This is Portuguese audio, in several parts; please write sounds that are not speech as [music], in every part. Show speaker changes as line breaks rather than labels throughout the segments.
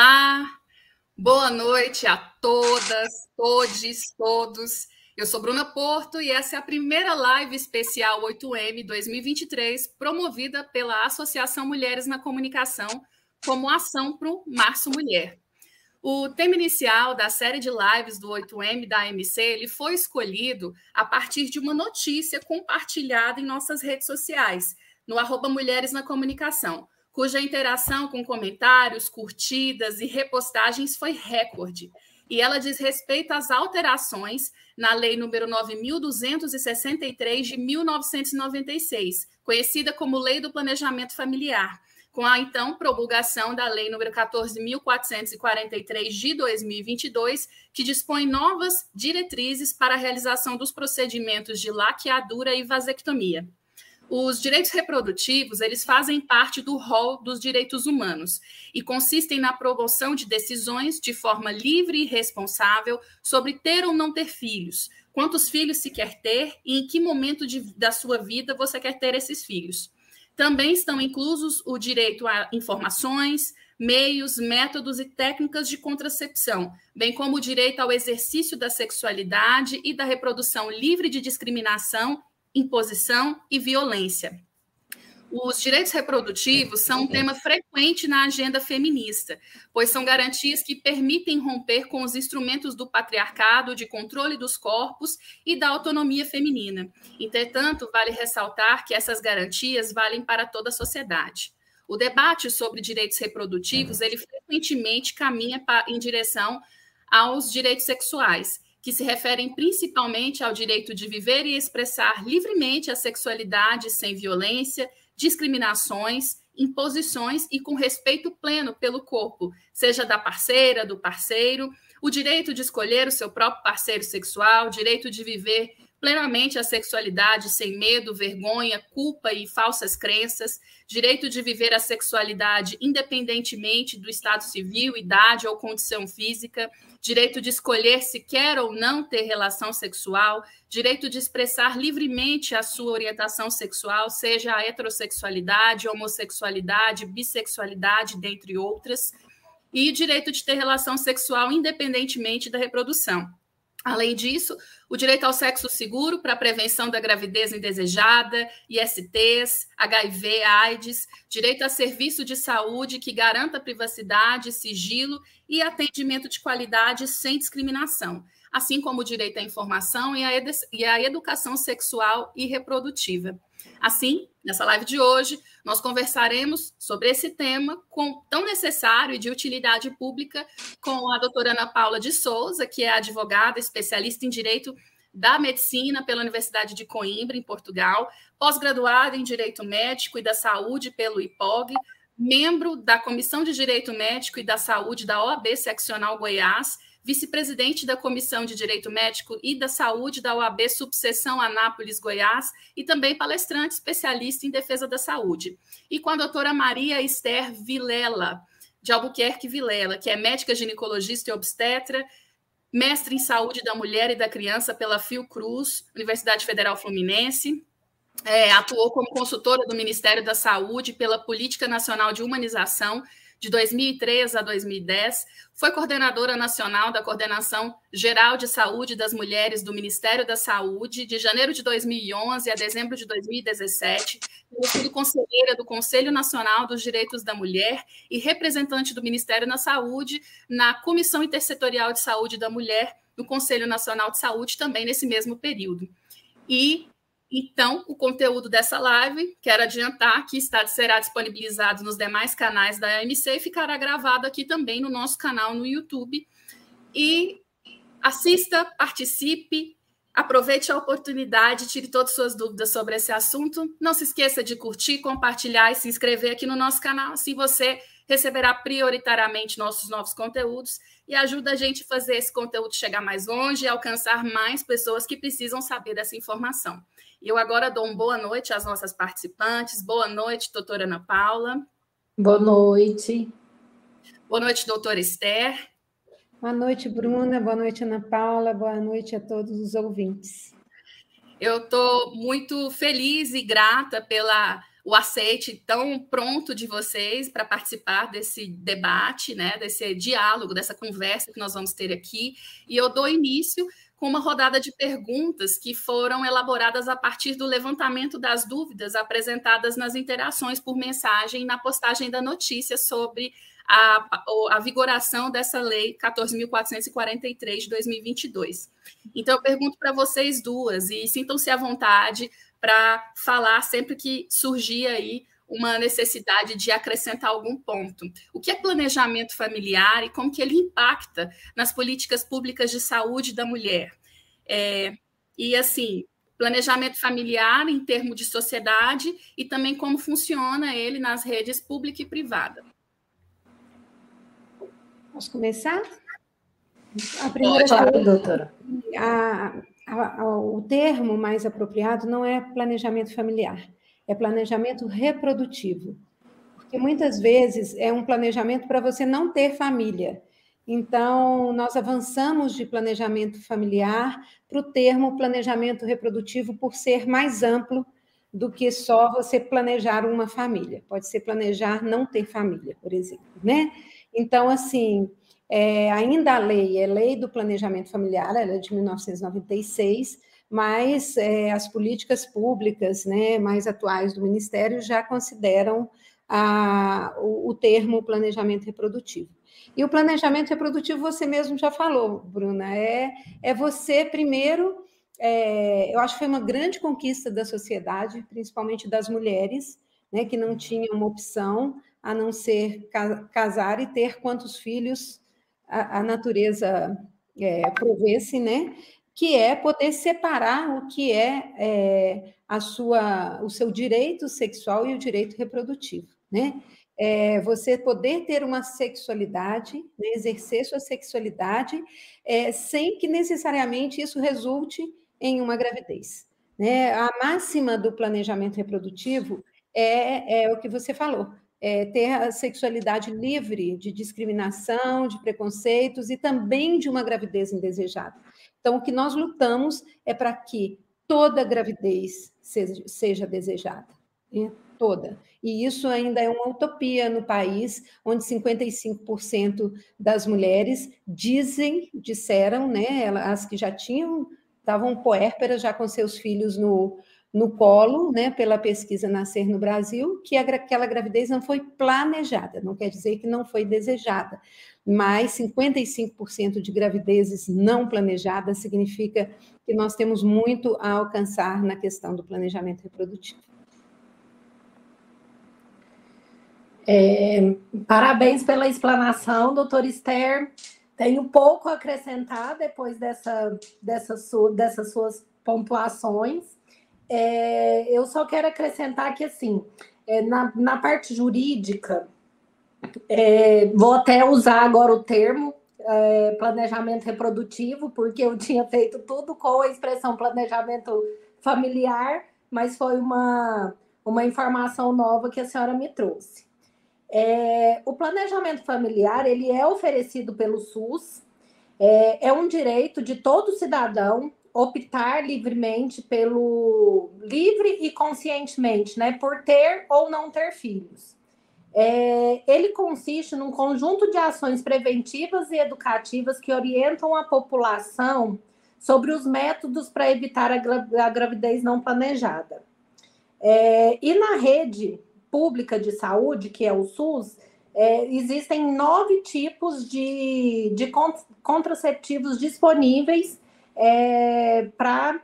Olá, boa noite a todas, todes, todos. Eu sou Bruna Porto e essa é a primeira live especial 8M 2023, promovida pela Associação Mulheres na Comunicação como ação para o Março Mulher. O tema inicial da série de lives do 8M da AMC ele foi escolhido a partir de uma notícia compartilhada em nossas redes sociais, no arroba Mulheres na Comunicação cuja interação com comentários, curtidas e repostagens foi recorde. E ela diz respeito às alterações na Lei número 9.263 de 1996, conhecida como Lei do Planejamento Familiar, com a então promulgação da Lei número 14.443 de 2022, que dispõe novas diretrizes para a realização dos procedimentos de laqueadura e vasectomia. Os direitos reprodutivos, eles fazem parte do rol dos direitos humanos e consistem na promoção de decisões de forma livre e responsável sobre ter ou não ter filhos, quantos filhos se quer ter e em que momento de, da sua vida você quer ter esses filhos. Também estão inclusos o direito a informações, meios, métodos e técnicas de contracepção, bem como o direito ao exercício da sexualidade e da reprodução livre de discriminação imposição e violência. Os direitos reprodutivos são um tema frequente na agenda feminista, pois são garantias que permitem romper com os instrumentos do patriarcado, de controle dos corpos e da autonomia feminina. Entretanto, vale ressaltar que essas garantias valem para toda a sociedade. O debate sobre direitos reprodutivos, ele frequentemente caminha em direção aos direitos sexuais, que se referem principalmente ao direito de viver e expressar livremente a sexualidade sem violência, discriminações, imposições e com respeito pleno pelo corpo, seja da parceira, do parceiro, o direito de escolher o seu próprio parceiro sexual, o direito de viver plenamente a sexualidade sem medo, vergonha, culpa e falsas crenças, direito de viver a sexualidade independentemente do estado civil, idade ou condição física, direito de escolher se quer ou não ter relação sexual, direito de expressar livremente a sua orientação sexual, seja a heterossexualidade, homossexualidade, bissexualidade, dentre outras, e direito de ter relação sexual independentemente da reprodução. Além disso, o direito ao sexo seguro para prevenção da gravidez indesejada, ISTs, HIV, AIDS, direito a serviço de saúde que garanta privacidade, sigilo e atendimento de qualidade sem discriminação, assim como o direito à informação e à educação sexual e reprodutiva. Assim, nessa live de hoje, nós conversaremos sobre esse tema com, tão necessário e de utilidade pública com a doutora Ana Paula de Souza, que é advogada, especialista em direito da medicina pela Universidade de Coimbra, em Portugal, pós-graduada em Direito Médico e da Saúde pelo IPOG, membro da Comissão de Direito Médico e da Saúde da OAB Seccional Goiás vice-presidente da Comissão de Direito Médico e da Saúde da OAB Subseção Anápolis, Goiás, e também palestrante especialista em defesa da saúde. E com a doutora Maria Esther Vilela, de Albuquerque Vilela, que é médica ginecologista e obstetra, mestre em saúde da mulher e da criança pela Fiocruz, Universidade Federal Fluminense, é, atuou como consultora do Ministério da Saúde pela Política Nacional de Humanização de 2003 a 2010, foi coordenadora nacional da Coordenação Geral de Saúde das Mulheres do Ministério da Saúde, de janeiro de 2011 a dezembro de 2017, tem sido conselheira do Conselho Nacional dos Direitos da Mulher e representante do Ministério da Saúde na Comissão Intersetorial de Saúde da Mulher no Conselho Nacional de Saúde, também nesse mesmo período. E então, o conteúdo dessa live, quero adiantar que está, será disponibilizado nos demais canais da AMC e ficará gravado aqui também no nosso canal no YouTube. E assista, participe, aproveite a oportunidade, tire todas as suas dúvidas sobre esse assunto. Não se esqueça de curtir, compartilhar e se inscrever aqui no nosso canal, assim você receberá prioritariamente nossos novos conteúdos e ajuda a gente a fazer esse conteúdo chegar mais longe e alcançar mais pessoas que precisam saber dessa informação. Eu agora dou uma boa noite às nossas participantes. Boa noite, doutora Ana Paula.
Boa noite.
Boa noite, doutora Esther.
Boa noite, Bruna. Boa noite, Ana Paula. Boa noite a todos os ouvintes.
Eu estou muito feliz e grata pela o aceite tão pronto de vocês para participar desse debate, né, desse diálogo, dessa conversa que nós vamos ter aqui. E eu dou início com uma rodada de perguntas que foram elaboradas a partir do levantamento das dúvidas apresentadas nas interações por mensagem na postagem da notícia sobre a, a vigoração dessa lei 14.443 de 2022. Então, eu pergunto para vocês duas, e sintam-se à vontade para falar sempre que surgir aí uma necessidade de acrescentar algum ponto. O que é planejamento familiar e como que ele impacta nas políticas públicas de saúde da mulher? É, e assim, planejamento familiar em termos de sociedade e também como funciona ele nas redes pública e privada.
Posso começar?
A primeira Pode, coisa, doutora.
A, a, a, o termo mais apropriado não é planejamento familiar, é planejamento reprodutivo. Porque muitas vezes é um planejamento para você não ter família. Então, nós avançamos de planejamento familiar para o termo planejamento reprodutivo por ser mais amplo do que só você planejar uma família. Pode ser planejar não ter família, por exemplo, né? Então, assim, é, ainda a lei é lei do planejamento familiar, ela é de 1996, mas é, as políticas públicas né, mais atuais do Ministério já consideram a, o, o termo planejamento reprodutivo. E o planejamento reprodutivo, você mesmo já falou, Bruna, é, é você primeiro. É, eu acho que foi uma grande conquista da sociedade, principalmente das mulheres, né, que não tinham uma opção a não ser casar e ter quantos filhos a, a natureza é, provesse, né? Que é poder separar o que é, é, a sua, o seu direito sexual e o direito reprodutivo, né? É, você poder ter uma sexualidade, né, exercer sua sexualidade, é, sem que necessariamente isso resulte em uma gravidez. Né? A máxima do planejamento reprodutivo é, é o que você falou: é, ter a sexualidade livre de discriminação, de preconceitos e também de uma gravidez indesejada. Então, o que nós lutamos é para que toda gravidez seja, seja desejada, né? toda. E isso ainda é uma utopia no país, onde 55% das mulheres dizem, disseram, né, as que já tinham, estavam puérperas já com seus filhos no, no colo, né, pela pesquisa Nascer no Brasil, que aquela gravidez não foi planejada, não quer dizer que não foi desejada, mas 55% de gravidezes não planejadas significa que nós temos muito a alcançar na questão do planejamento reprodutivo.
É, parabéns pela explanação, doutor Esther. Tenho pouco a acrescentar depois dessa, dessa dessas suas pontuações. É, eu só quero acrescentar que, assim, é, na, na parte jurídica, é, vou até usar agora o termo é, planejamento reprodutivo, porque eu tinha feito tudo com a expressão planejamento familiar, mas foi uma, uma informação nova que a senhora me trouxe. É, o planejamento familiar ele é oferecido pelo SUS, é, é um direito de todo cidadão optar livremente pelo livre e conscientemente, né, por ter ou não ter filhos. É, ele consiste num conjunto de ações preventivas e educativas que orientam a população sobre os métodos para evitar a, gra a, gravidez não planejada. É, e na rede pública de saúde, que é o SUS, é, existem nove tipos de, de contraceptivos disponíveis é, para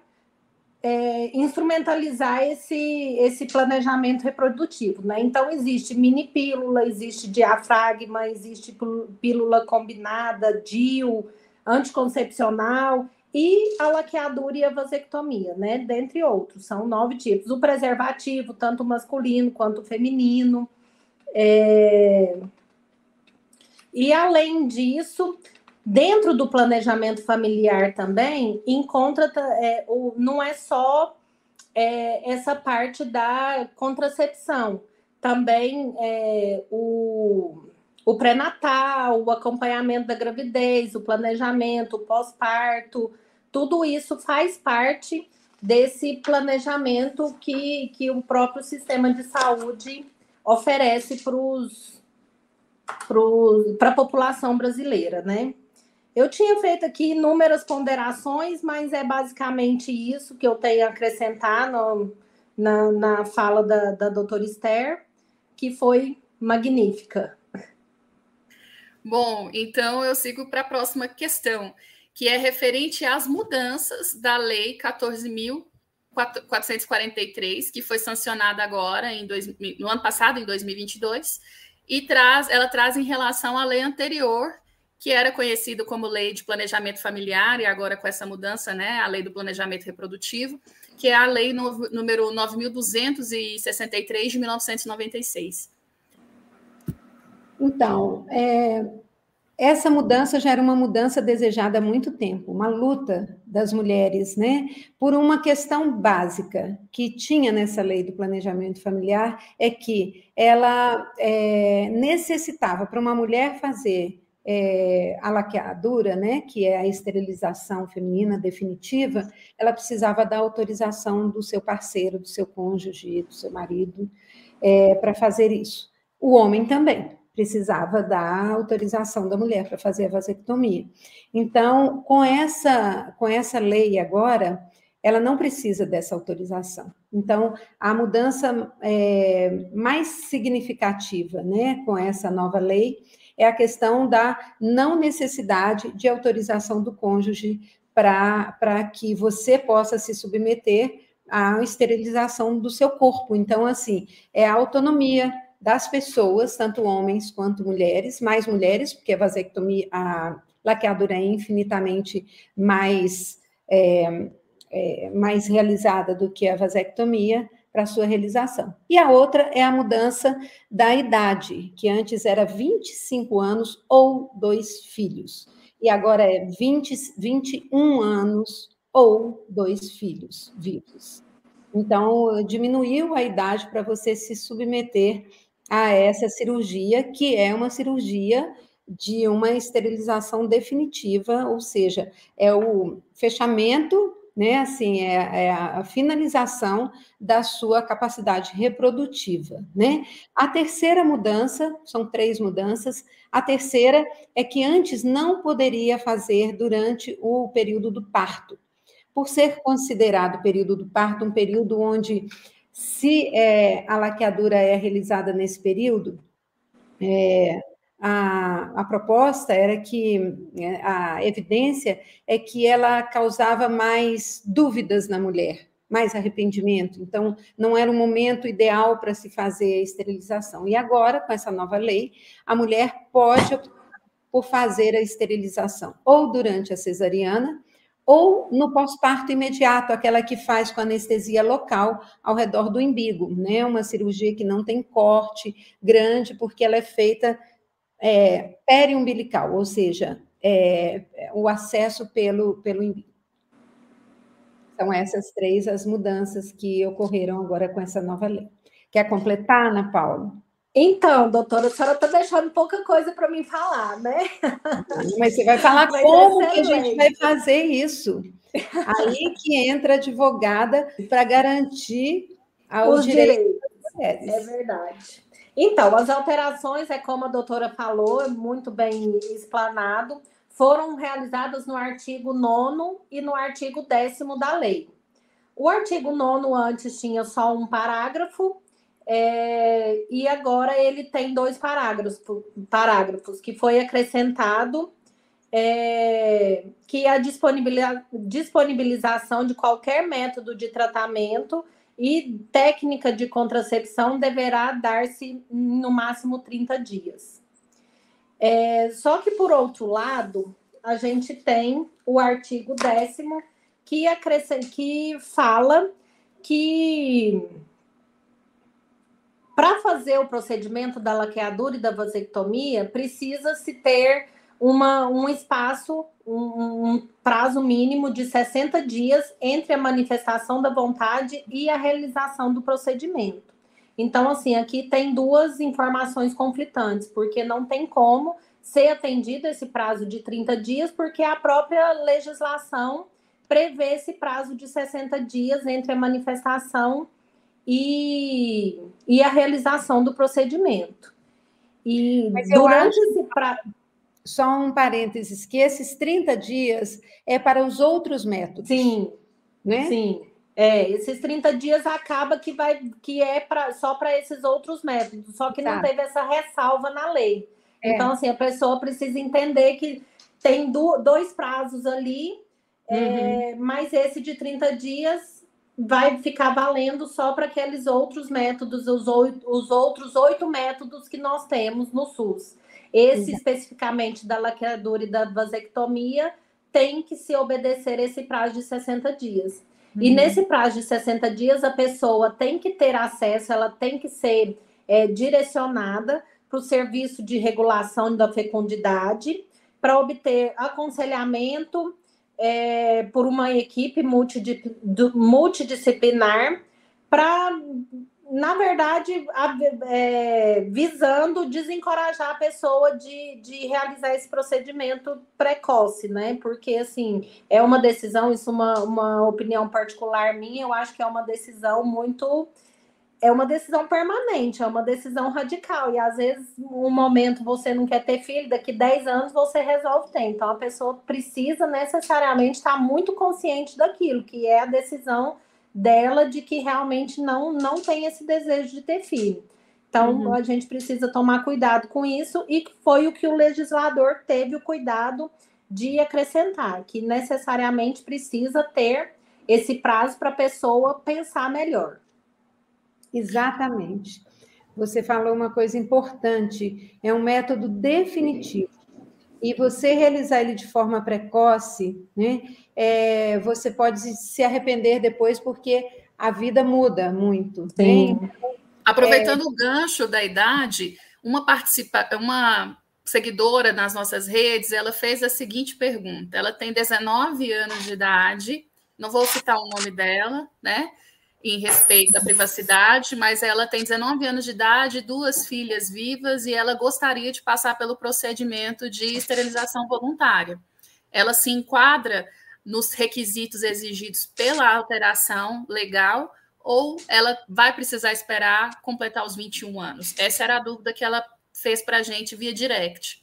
é, instrumentalizar esse, esse planejamento reprodutivo. Né? Então, existe mini pílula, existe diafragma, existe pílula combinada, DIU, anticoncepcional e a laqueadura e a vasectomia, né? Dentre outros, são nove tipos. O preservativo, tanto masculino quanto feminino. É... E além disso, Dentro do planejamento familiar também, encontra, é, o, não é só é, essa parte da contracepção, também é, o, o pré-natal, o acompanhamento da gravidez, o planejamento, o pós-parto, tudo isso faz parte desse planejamento que, que o próprio sistema de saúde oferece para a população brasileira, né? Eu tinha feito aqui inúmeras ponderações, mas é basicamente isso que eu tenho a acrescentar no, na, na fala da, da doutora Esther, que foi magnífica.
Bom, então eu sigo para a próxima questão, que é referente às mudanças da Lei 14.443, que foi sancionada agora em dois, no ano passado, em 2022, e traz, ela traz em relação à lei anterior, que era conhecido como Lei de Planejamento Familiar, e agora com essa mudança, né, a Lei do Planejamento Reprodutivo, que é a Lei no, número 9.263 de 1996.
Então, é, essa mudança já era uma mudança desejada há muito tempo, uma luta das mulheres, né? Por uma questão básica que tinha nessa lei do planejamento familiar, é que ela é, necessitava, para uma mulher fazer é, a laqueadura, né, que é a esterilização feminina definitiva, ela precisava da autorização do seu parceiro, do seu cônjuge, do seu marido, é, para fazer isso. O homem também precisava da autorização da mulher para fazer a vasectomia. Então, com essa, com essa lei agora, ela não precisa dessa autorização. Então, a mudança é, mais significativa, né, com essa nova lei, é a questão da não necessidade de autorização do cônjuge para que você possa se submeter à esterilização do seu corpo. Então, assim, é a autonomia das pessoas, tanto homens quanto mulheres, mais mulheres, porque a vasectomia, a laqueadura é infinitamente mais, é, é, mais realizada do que a vasectomia, para sua realização. E a outra é a mudança da idade, que antes era 25 anos ou dois filhos, e agora é 20, 21 anos ou dois filhos vivos. Então, diminuiu a idade para você se submeter a essa cirurgia, que é uma cirurgia de uma esterilização definitiva, ou seja, é o fechamento né? Assim, é, é, a finalização da sua capacidade reprodutiva, né? A terceira mudança, são três mudanças, a terceira é que antes não poderia fazer durante o período do parto, por ser considerado o período do parto um período onde, se é, a laqueadura é realizada nesse período, é, a, a proposta era que né, a evidência é que ela causava mais dúvidas na mulher, mais arrependimento. Então, não era o momento ideal para se fazer a esterilização. E agora, com essa nova lei, a mulher pode optar por fazer a esterilização ou durante a cesariana ou no pós-parto imediato, aquela que faz com anestesia local ao redor do umbigo, né? Uma cirurgia que não tem corte grande, porque ela é feita é, periumbilical, ou seja, é, o acesso pelo, pelo umbigo. São essas três as mudanças que ocorreram agora com essa nova lei. Quer completar, Ana Paula?
Então, doutora, a senhora está deixando pouca coisa para mim falar, né?
Mas você vai falar [laughs] Mas como que a gente vai fazer isso. Aí que entra a advogada para garantir os direitos.
direitos. É verdade. Então, as alterações, é como a doutora falou, é muito bem explanado, foram realizadas no artigo 9 e no artigo 10 da lei. O artigo 9 antes tinha só um parágrafo, é, e agora ele tem dois parágrafos, parágrafos que foi acrescentado é, que a disponibilização de qualquer método de tratamento e técnica de contracepção deverá dar-se no máximo 30 dias. É, só que, por outro lado, a gente tem o artigo décimo que, que fala que para fazer o procedimento da laqueadura e da vasectomia, precisa-se ter uma, um espaço, um, um, prazo mínimo de 60 dias entre a manifestação da vontade e a realização do procedimento. Então, assim, aqui tem duas informações conflitantes, porque não tem como ser atendido esse prazo de 30 dias, porque a própria legislação prevê esse prazo de 60 dias entre a manifestação e, e a realização do procedimento. E durante esse prazo.
Só um parênteses, que esses 30 dias é para os outros métodos.
Sim. Né? Sim. É, esses 30 dias acaba que vai que é pra, só para esses outros métodos, só que tá. não teve essa ressalva na lei. É. Então, assim, a pessoa precisa entender que tem do, dois prazos ali, é, uhum. é, mas esse de 30 dias vai ficar valendo só para aqueles outros métodos, os, oito, os outros oito métodos que nós temos no SUS. Esse uhum. especificamente da laqueadura e da vasectomia tem que se obedecer esse prazo de 60 dias. Uhum. E nesse prazo de 60 dias, a pessoa tem que ter acesso, ela tem que ser é, direcionada para o serviço de regulação da fecundidade para obter aconselhamento é, por uma equipe multidisciplinar para, na verdade, é, visando desencorajar a pessoa de, de realizar esse procedimento precoce, né? Porque, assim, é uma decisão, isso é uma, uma opinião particular minha, eu acho que é uma decisão muito é uma decisão permanente, é uma decisão radical. E às vezes, um momento você não quer ter filho, daqui 10 anos você resolve ter. Então, a pessoa precisa necessariamente estar muito consciente daquilo, que é a decisão dela de que realmente não, não tem esse desejo de ter filho. Então, uhum. a gente precisa tomar cuidado com isso, e foi o que o legislador teve o cuidado de acrescentar, que necessariamente precisa ter esse prazo para a pessoa pensar melhor.
Exatamente. Você falou uma coisa importante, é um método definitivo. E você realizar ele de forma precoce, né, é, você pode se arrepender depois, porque a vida muda muito. Sim. Né?
Aproveitando é... o gancho da idade, uma participa uma seguidora nas nossas redes, ela fez a seguinte pergunta. Ela tem 19 anos de idade, não vou citar o nome dela, né? Em respeito à privacidade, mas ela tem 19 anos de idade, duas filhas vivas e ela gostaria de passar pelo procedimento de esterilização voluntária. Ela se enquadra nos requisitos exigidos pela alteração legal ou ela vai precisar esperar completar os 21 anos? Essa era a dúvida que ela fez para a gente via direct.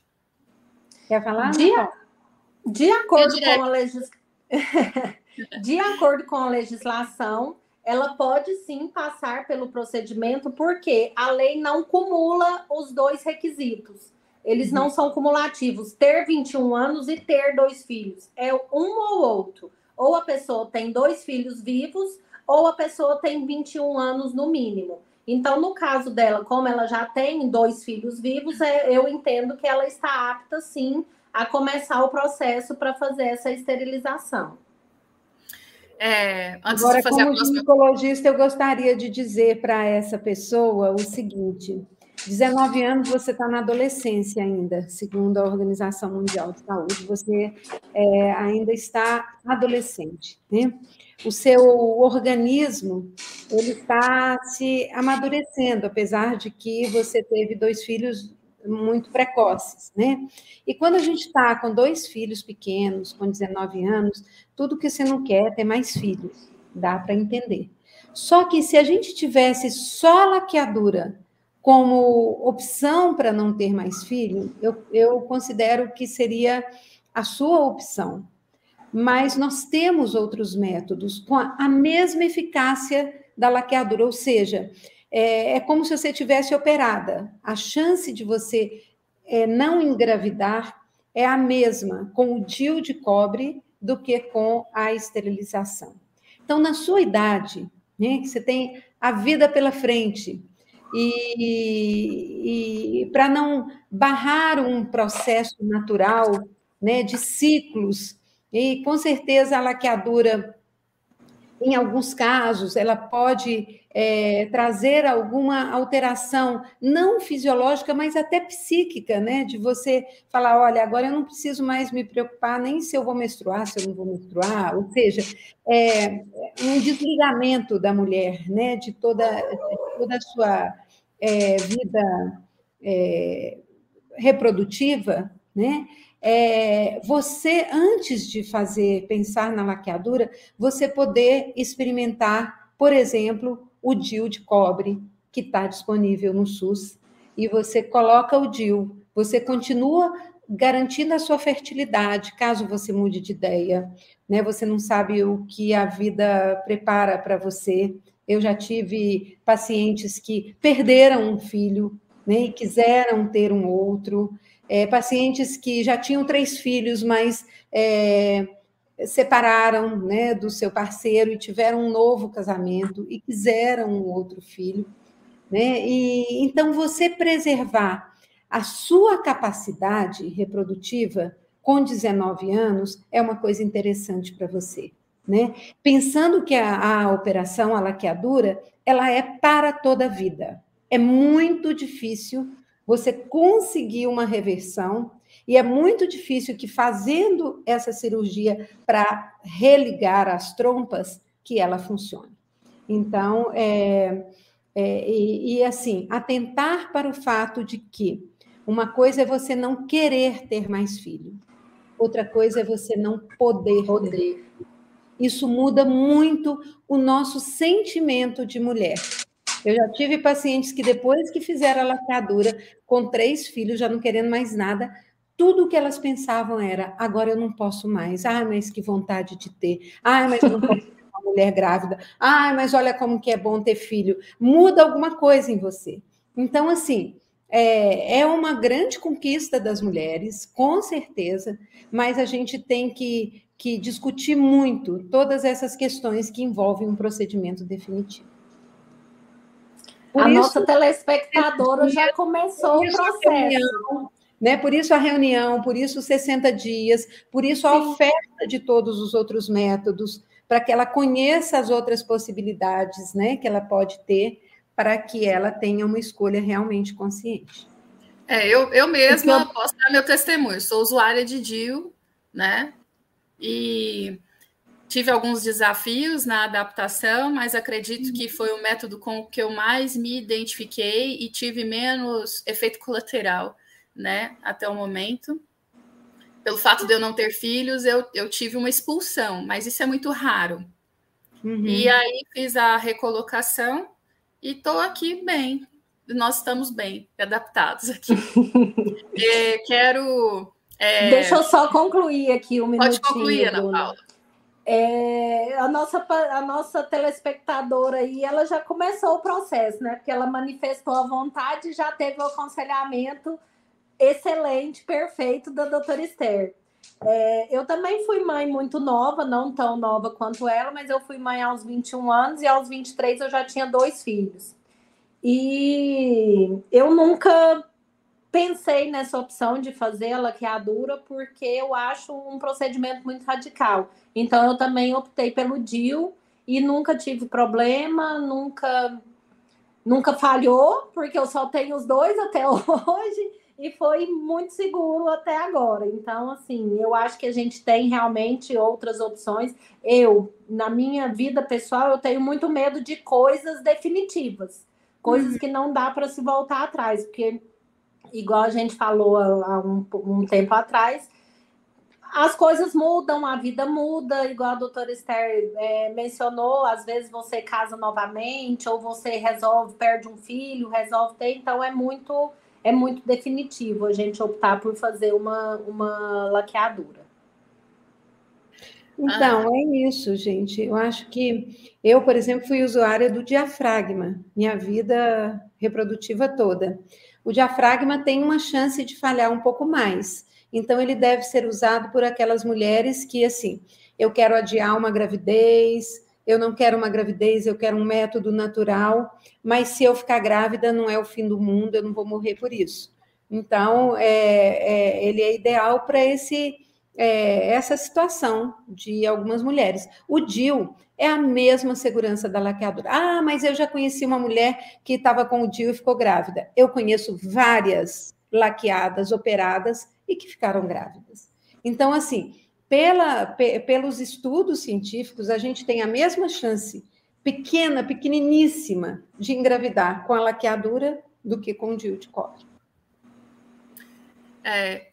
Quer falar?
De, de acordo com a legis... [laughs] de acordo com a legislação, ela pode sim passar pelo procedimento, porque a lei não cumula os dois requisitos. Eles uhum. não são cumulativos. Ter 21 anos e ter dois filhos. É um ou outro. Ou a pessoa tem dois filhos vivos, ou a pessoa tem 21 anos no mínimo. Então, no caso dela, como ela já tem dois filhos vivos, é, eu entendo que ela está apta, sim, a começar o processo para fazer essa esterilização.
É, antes Agora, de fazer como a próxima... ginecologista, eu gostaria de dizer para essa pessoa o seguinte: 19 anos você está na adolescência ainda, segundo a Organização Mundial de Saúde, você é, ainda está adolescente, né? O seu organismo ele está se amadurecendo, apesar de que você teve dois filhos muito precoces, né? E quando a gente está com dois filhos pequenos, com 19 anos, tudo que você não quer é ter mais filhos, dá para entender. Só que se a gente tivesse só laqueadura como opção para não ter mais filho, eu, eu considero que seria a sua opção. Mas nós temos outros métodos com a, a mesma eficácia da laqueadura, ou seja, é, é como se você tivesse operada. A chance de você é, não engravidar é a mesma com o DIU de cobre do que com a esterilização. Então, na sua idade, né, você tem a vida pela frente, e, e para não barrar um processo natural né, de ciclos, e com certeza a laqueadura, em alguns casos, ela pode é, trazer alguma alteração, não fisiológica, mas até psíquica, né? De você falar, olha, agora eu não preciso mais me preocupar nem se eu vou menstruar, se eu não vou menstruar, ou seja, é, um desligamento da mulher, né? De toda, de toda a sua é, vida é, reprodutiva, né? É, você, antes de fazer, pensar na laqueadura, você poder experimentar, por exemplo, o DIL de cobre, que está disponível no SUS, e você coloca o DIL, você continua garantindo a sua fertilidade, caso você mude de ideia, né? Você não sabe o que a vida prepara para você. Eu já tive pacientes que perderam um filho, né, e quiseram ter um outro é, pacientes que já tinham três filhos, mas é, separaram né, do seu parceiro e tiveram um novo casamento e quiseram um outro filho. Né? E, então, você preservar a sua capacidade reprodutiva com 19 anos é uma coisa interessante para você. Né? Pensando que a, a operação, a laqueadura, ela é para toda a vida. É muito difícil você conseguir uma reversão, e é muito difícil que fazendo essa cirurgia para religar as trompas, que ela funcione. Então, é, é, e, e assim, atentar para o fato de que uma coisa é você não querer ter mais filho, outra coisa é você não poder. poder. Isso muda muito o nosso sentimento de mulher. Eu já tive pacientes que, depois que fizeram a lacradura, com três filhos, já não querendo mais nada, tudo o que elas pensavam era: agora eu não posso mais. Ai, mas que vontade de ter. Ai, mas eu não posso ter uma mulher grávida. Ai, mas olha como que é bom ter filho. Muda alguma coisa em você. Então, assim, é, é uma grande conquista das mulheres, com certeza, mas a gente tem que, que discutir muito todas essas questões que envolvem um procedimento definitivo.
Por a isso, nossa telespectadora já começou o processo.
Né? Por isso a reunião, por isso 60 dias, por isso a oferta de todos os outros métodos, para que ela conheça as outras possibilidades né, que ela pode ter, para que ela tenha uma escolha realmente consciente.
É, eu, eu mesma então, posso dar meu testemunho, sou usuária de DIL, né? E Tive alguns desafios na adaptação, mas acredito que foi o método com que eu mais me identifiquei e tive menos efeito colateral, né, até o momento. Pelo fato de eu não ter filhos, eu, eu tive uma expulsão, mas isso é muito raro. Uhum. E aí fiz a recolocação e estou aqui bem. Nós estamos bem, adaptados aqui. [laughs] é, quero.
É... Deixa eu só concluir aqui um minutinho.
Pode concluir, Ana Paula.
É, a, nossa, a nossa telespectadora aí, ela já começou o processo, né? Porque ela manifestou a vontade e já teve o aconselhamento excelente, perfeito da doutora Esther. É, eu também fui mãe muito nova, não tão nova quanto ela, mas eu fui mãe aos 21 anos e aos 23 eu já tinha dois filhos. E eu nunca pensei nessa opção de fazer a laqueadura porque eu acho um procedimento muito radical. Então eu também optei pelo DIL e nunca tive problema, nunca nunca falhou, porque eu só tenho os dois até [laughs] hoje e foi muito seguro até agora. Então, assim, eu acho que a gente tem realmente outras opções. Eu, na minha vida pessoal, eu tenho muito medo de coisas definitivas, coisas uhum. que não dá para se voltar atrás, porque igual a gente falou há um, um, tempo atrás, as coisas mudam, a vida muda, igual a doutora Esther é, mencionou, às vezes você casa novamente, ou você resolve, perde um filho, resolve ter, então é muito, é muito definitivo a gente optar por fazer uma, uma laqueadura.
Então, ah. é isso, gente. Eu acho que eu, por exemplo, fui usuária do diafragma, minha vida reprodutiva toda o diafragma tem uma chance de falhar um pouco mais. Então, ele deve ser usado por aquelas mulheres que, assim, eu quero adiar uma gravidez, eu não quero uma gravidez, eu quero um método natural, mas se eu ficar grávida, não é o fim do mundo, eu não vou morrer por isso. Então, é, é, ele é ideal para esse é, essa situação de algumas mulheres. O DIL é a mesma segurança da laqueadura. Ah, mas eu já conheci uma mulher que estava com o DIL e ficou grávida. Eu conheço várias laqueadas, operadas e que ficaram grávidas. Então, assim, pela, pelos estudos científicos, a gente tem a mesma chance, pequena, pequeniníssima, de engravidar com a laqueadura do que com o DIL de cobre.
É,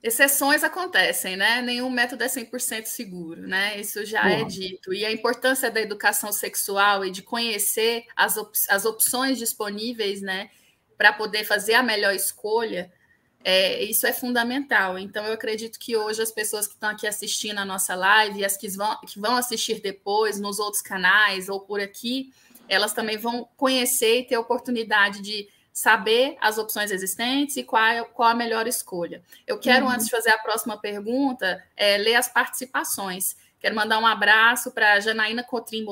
Exceções acontecem, né? Nenhum método é 100% seguro, né? Isso já é dito. E a importância da educação sexual e de conhecer as, op as opções disponíveis, né, para poder fazer a melhor escolha, é, isso é fundamental. Então, eu acredito que hoje as pessoas que estão aqui assistindo a nossa live e as que vão, que vão assistir depois nos outros canais ou por aqui, elas também vão conhecer e ter a oportunidade de saber as opções existentes e qual, é, qual a melhor escolha. Eu quero, uhum. antes de fazer a próxima pergunta, é, ler as participações. Quero mandar um abraço para a Janaína Cotrim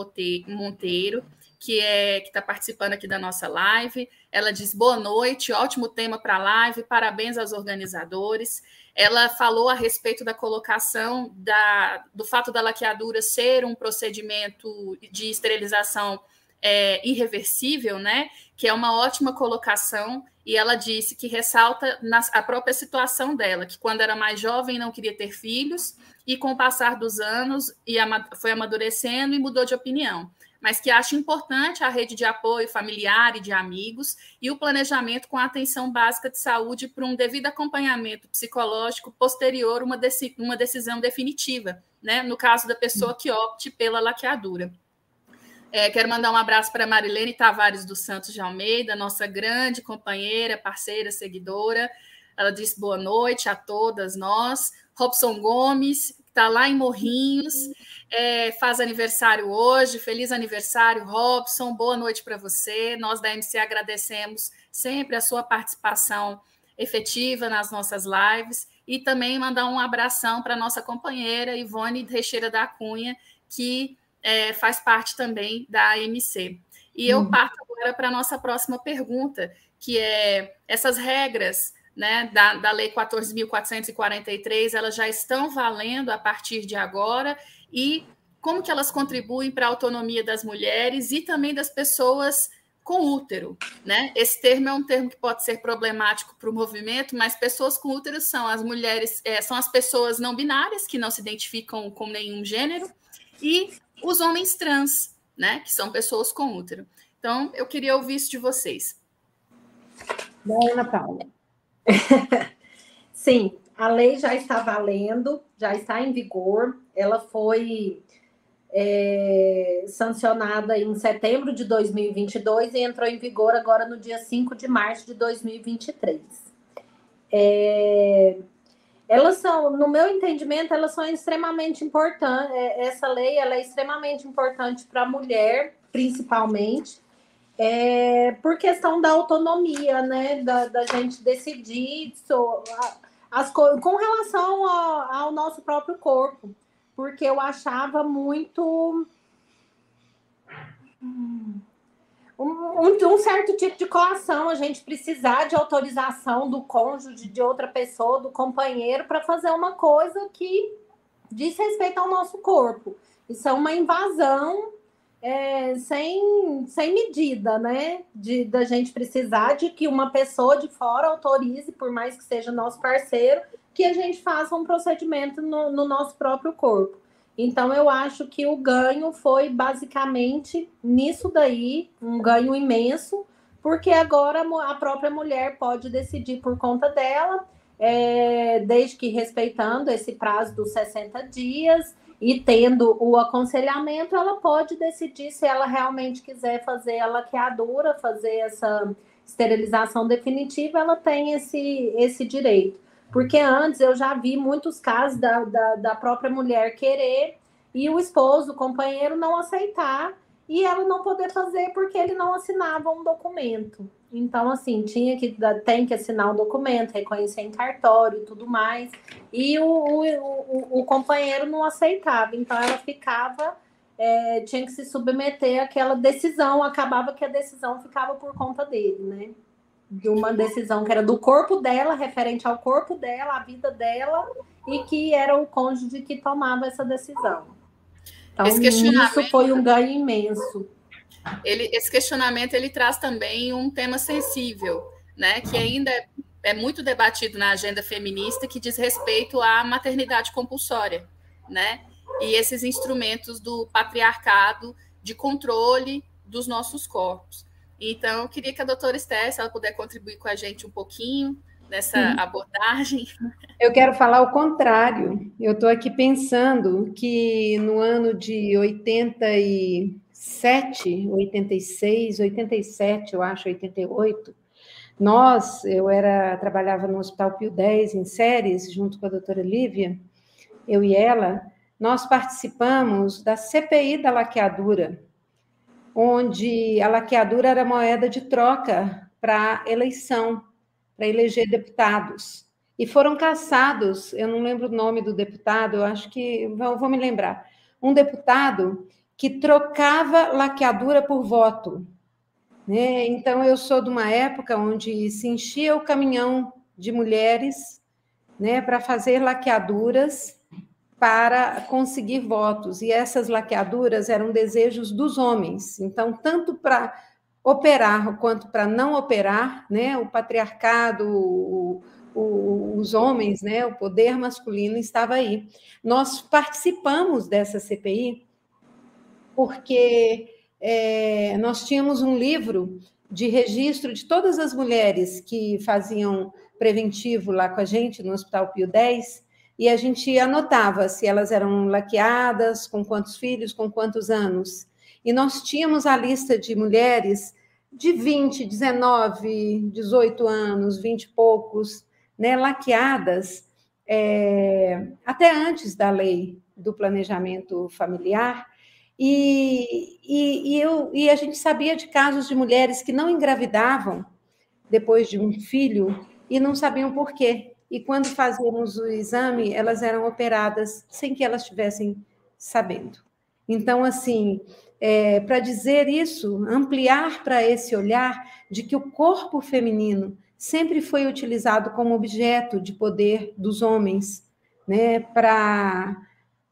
Monteiro, que é que está participando aqui da nossa live. Ela diz boa noite, ótimo tema para a live, parabéns aos organizadores. Ela falou a respeito da colocação da, do fato da laqueadura ser um procedimento de esterilização é, irreversível, né? Que é uma ótima colocação. E ela disse que ressalta na, a própria situação dela, que quando era mais jovem não queria ter filhos, e com o passar dos anos e foi amadurecendo e mudou de opinião mas que acha importante a rede de apoio familiar e de amigos e o planejamento com atenção básica de saúde para um devido acompanhamento psicológico posterior uma, uma decisão definitiva, né? no caso da pessoa que opte pela laqueadura. É, quero mandar um abraço para Marilene Tavares dos Santos de Almeida, nossa grande companheira, parceira, seguidora. Ela diz boa noite a todas nós. Robson Gomes, está lá em Morrinhos, é, faz aniversário hoje. Feliz aniversário, Robson. Boa noite para você. Nós da MC agradecemos sempre a sua participação efetiva nas nossas lives e também mandar um abração para nossa companheira Ivone Teixeira da Cunha, que é, faz parte também da AMC. E eu uhum. parto agora para a nossa próxima pergunta, que é essas regras né, da, da Lei 14.443, elas já estão valendo a partir de agora e como que elas contribuem para a autonomia das mulheres e também das pessoas com útero, né? Esse termo é um termo que pode ser problemático para o movimento, mas pessoas com útero são as mulheres, é, são as pessoas não binárias que não se identificam com nenhum gênero e os homens trans, né? Que são pessoas com útero. Então, eu queria ouvir isso de vocês.
Ana Paula. [laughs] Sim, a lei já está valendo, já está em vigor. Ela foi é, sancionada em setembro de 2022 e entrou em vigor agora no dia 5 de março de 2023. É, elas são, no meu entendimento, elas são extremamente importantes. É, essa lei ela é extremamente importante para a mulher, principalmente, é, por questão da autonomia, né? Da, da gente decidir so, as coisas com relação ao, ao nosso próprio corpo. Porque eu achava muito. Um, um, certo tipo de coação, a gente precisar de autorização do cônjuge, de outra pessoa, do companheiro, para fazer uma coisa que diz respeito ao nosso corpo. Isso é uma invasão é, sem, sem medida, né? De da gente precisar de que uma pessoa de fora autorize, por mais que seja nosso parceiro, que a gente faça um procedimento no, no nosso próprio corpo. Então, eu acho que o ganho foi basicamente nisso daí, um ganho imenso, porque agora a própria mulher pode decidir por conta dela, é, desde que respeitando esse prazo dos 60 dias e tendo o aconselhamento, ela pode decidir se ela realmente quiser fazer a laqueadura, fazer essa esterilização definitiva, ela tem esse, esse direito. Porque antes eu já vi muitos casos da, da, da própria mulher querer e o esposo, o companheiro, não aceitar e ela não poder fazer porque ele não assinava um documento. Então, assim, tinha que tem que assinar um documento, reconhecer em cartório e tudo mais. E o, o, o, o companheiro não aceitava. Então, ela ficava, é, tinha que se submeter àquela decisão. Acabava que a decisão ficava por conta dele, né? de uma decisão que era do corpo dela, referente ao corpo dela, à vida dela, e que era o cônjuge que tomava essa decisão. Então, isso foi um ganho imenso.
Ele, esse questionamento ele traz também um tema sensível, né, que ainda é, é muito debatido na agenda feminista, que diz respeito à maternidade compulsória, né, e esses instrumentos do patriarcado de controle dos nossos corpos. Então, eu queria que a doutora Esther, se ela puder contribuir com a gente um pouquinho nessa uhum. abordagem?
Eu quero falar o contrário. Eu estou aqui pensando que no ano de 87, 86, 87, eu acho, 88, nós, eu era trabalhava no Hospital Pio 10 em séries, junto com a doutora Lívia, eu e ela, nós participamos da CPI da laqueadura, onde a laqueadura era moeda de troca para eleição, para eleger deputados. E foram caçados, eu não lembro o nome do deputado, eu acho que vou, vou me lembrar, um deputado que trocava laqueadura por voto. Né? Então, eu sou de uma época onde se enchia o caminhão de mulheres né, para fazer laqueaduras para conseguir votos. E essas laqueaduras eram desejos dos homens. Então, tanto para operar quanto para não operar, né, o patriarcado, o, o, os homens, né, o poder masculino estava aí. Nós participamos dessa CPI porque é, nós tínhamos um livro de registro de todas as mulheres que faziam preventivo lá com a gente no Hospital Pio 10, e a gente anotava se elas eram laqueadas, com quantos filhos, com quantos anos. E nós tínhamos a lista de mulheres de 20, 19, 18 anos, 20 e poucos, né, laqueadas, é, até antes da lei do planejamento familiar, e, e, e, eu, e a gente sabia de casos de mulheres que não engravidavam depois de um filho e não sabiam por quê. E quando fazíamos o exame, elas eram operadas sem que elas estivessem sabendo. Então, assim, é, para dizer isso, ampliar para esse olhar de que o corpo feminino sempre foi utilizado como objeto de poder dos homens, né, para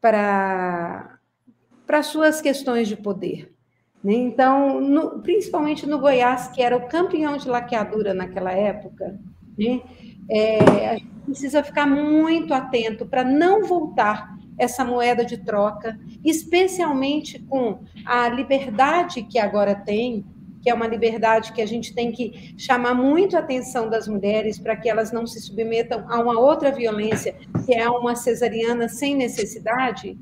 para suas questões de poder. Né? Então, no, principalmente no Goiás, que era o campeão de laqueadura naquela época, né? é, a gente precisa ficar muito atento para não voltar essa moeda de troca, especialmente com a liberdade que agora tem, que é uma liberdade que a gente tem que chamar muito a atenção das mulheres para que elas não se submetam a uma outra violência, que é uma cesariana sem necessidade,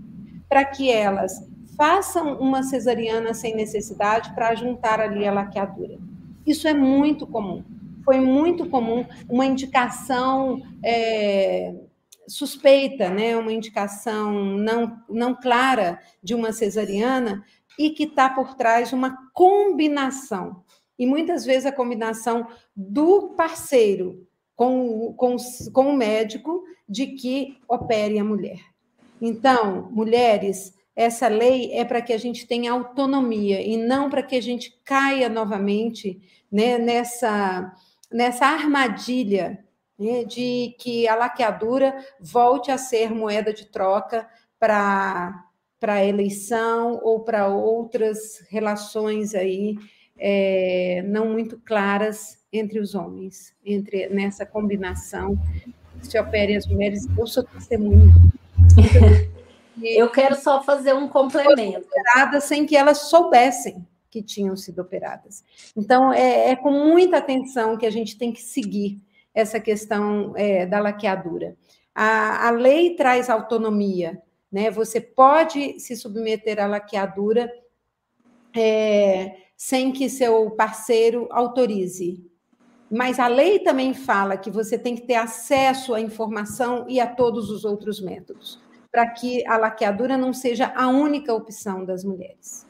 para que elas façam uma cesariana sem necessidade para juntar ali a laqueadura. Isso é muito comum. Foi muito comum uma indicação é, suspeita, né, uma indicação não, não clara de uma cesariana e que está por trás uma combinação. E muitas vezes a combinação do parceiro com, com, com o médico de que opere a mulher. Então, mulheres, essa lei é para que a gente tenha autonomia e não para que a gente caia novamente né, nessa, nessa armadilha né, de que a laqueadura volte a ser moeda de troca para para eleição ou para outras relações aí é, não muito claras entre os homens, entre nessa combinação se opere as mulheres. Eu sou testemunha. [laughs]
Eu quero só fazer um complemento.
Operadas sem que elas soubessem que tinham sido operadas. Então, é, é, com muita atenção que a gente tem que seguir essa questão é, da laqueadura. A, a lei traz autonomia, né? Você pode se submeter à laqueadura é, sem que seu parceiro autorize. Mas a lei também fala que você tem que ter acesso à informação e a todos os outros métodos para que a laqueadura não seja a única opção das mulheres.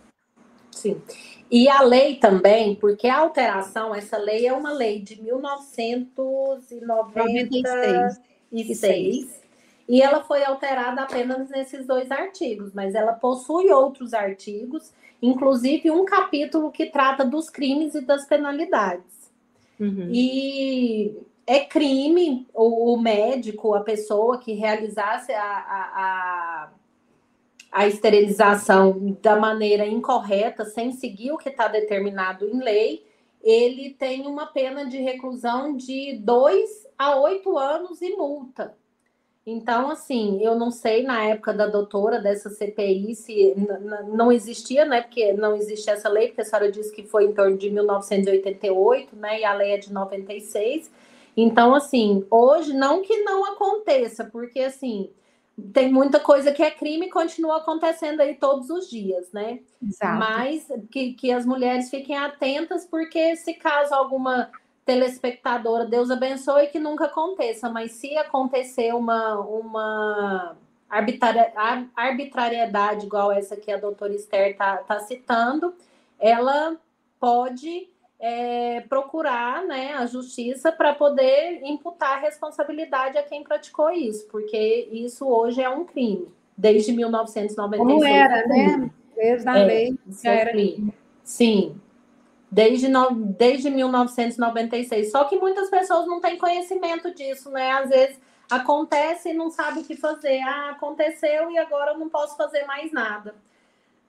Sim. E a lei também, porque a alteração, essa lei é uma lei de 1996 e ela foi alterada apenas nesses dois artigos, mas ela possui outros artigos, inclusive um capítulo que trata dos crimes e das penalidades. Uhum. E é crime o, o, médico, a pessoa que realizasse a, a, a, a esterilização da maneira incorreta, sem seguir o que está determinado em lei, ele tem uma pena de reclusão de dois a oito anos e multa. Então, assim, eu não sei na época da doutora dessa CPI se não existia, né? Porque não existia essa lei, porque a senhora disse que foi em torno de 1988, né? E a lei é de 96. Então, assim, hoje não que não aconteça, porque assim, tem muita coisa que é crime e continua acontecendo aí todos os dias, né? Exato. Mas que, que as mulheres fiquem atentas, porque se caso alguma telespectadora, Deus abençoe que nunca aconteça, mas se acontecer uma, uma arbitrariedade igual essa que a doutora Esther está tá citando, ela pode é, procurar né, a justiça para poder imputar responsabilidade a quem praticou isso, porque isso hoje é um crime, desde 1996. Como
era, né? Desde a é, lei já era crime.
Sim, desde, no, desde 1996. Só que muitas pessoas não têm conhecimento disso, né? Às vezes acontece e não sabe o que fazer. Ah, aconteceu e agora eu não posso fazer mais nada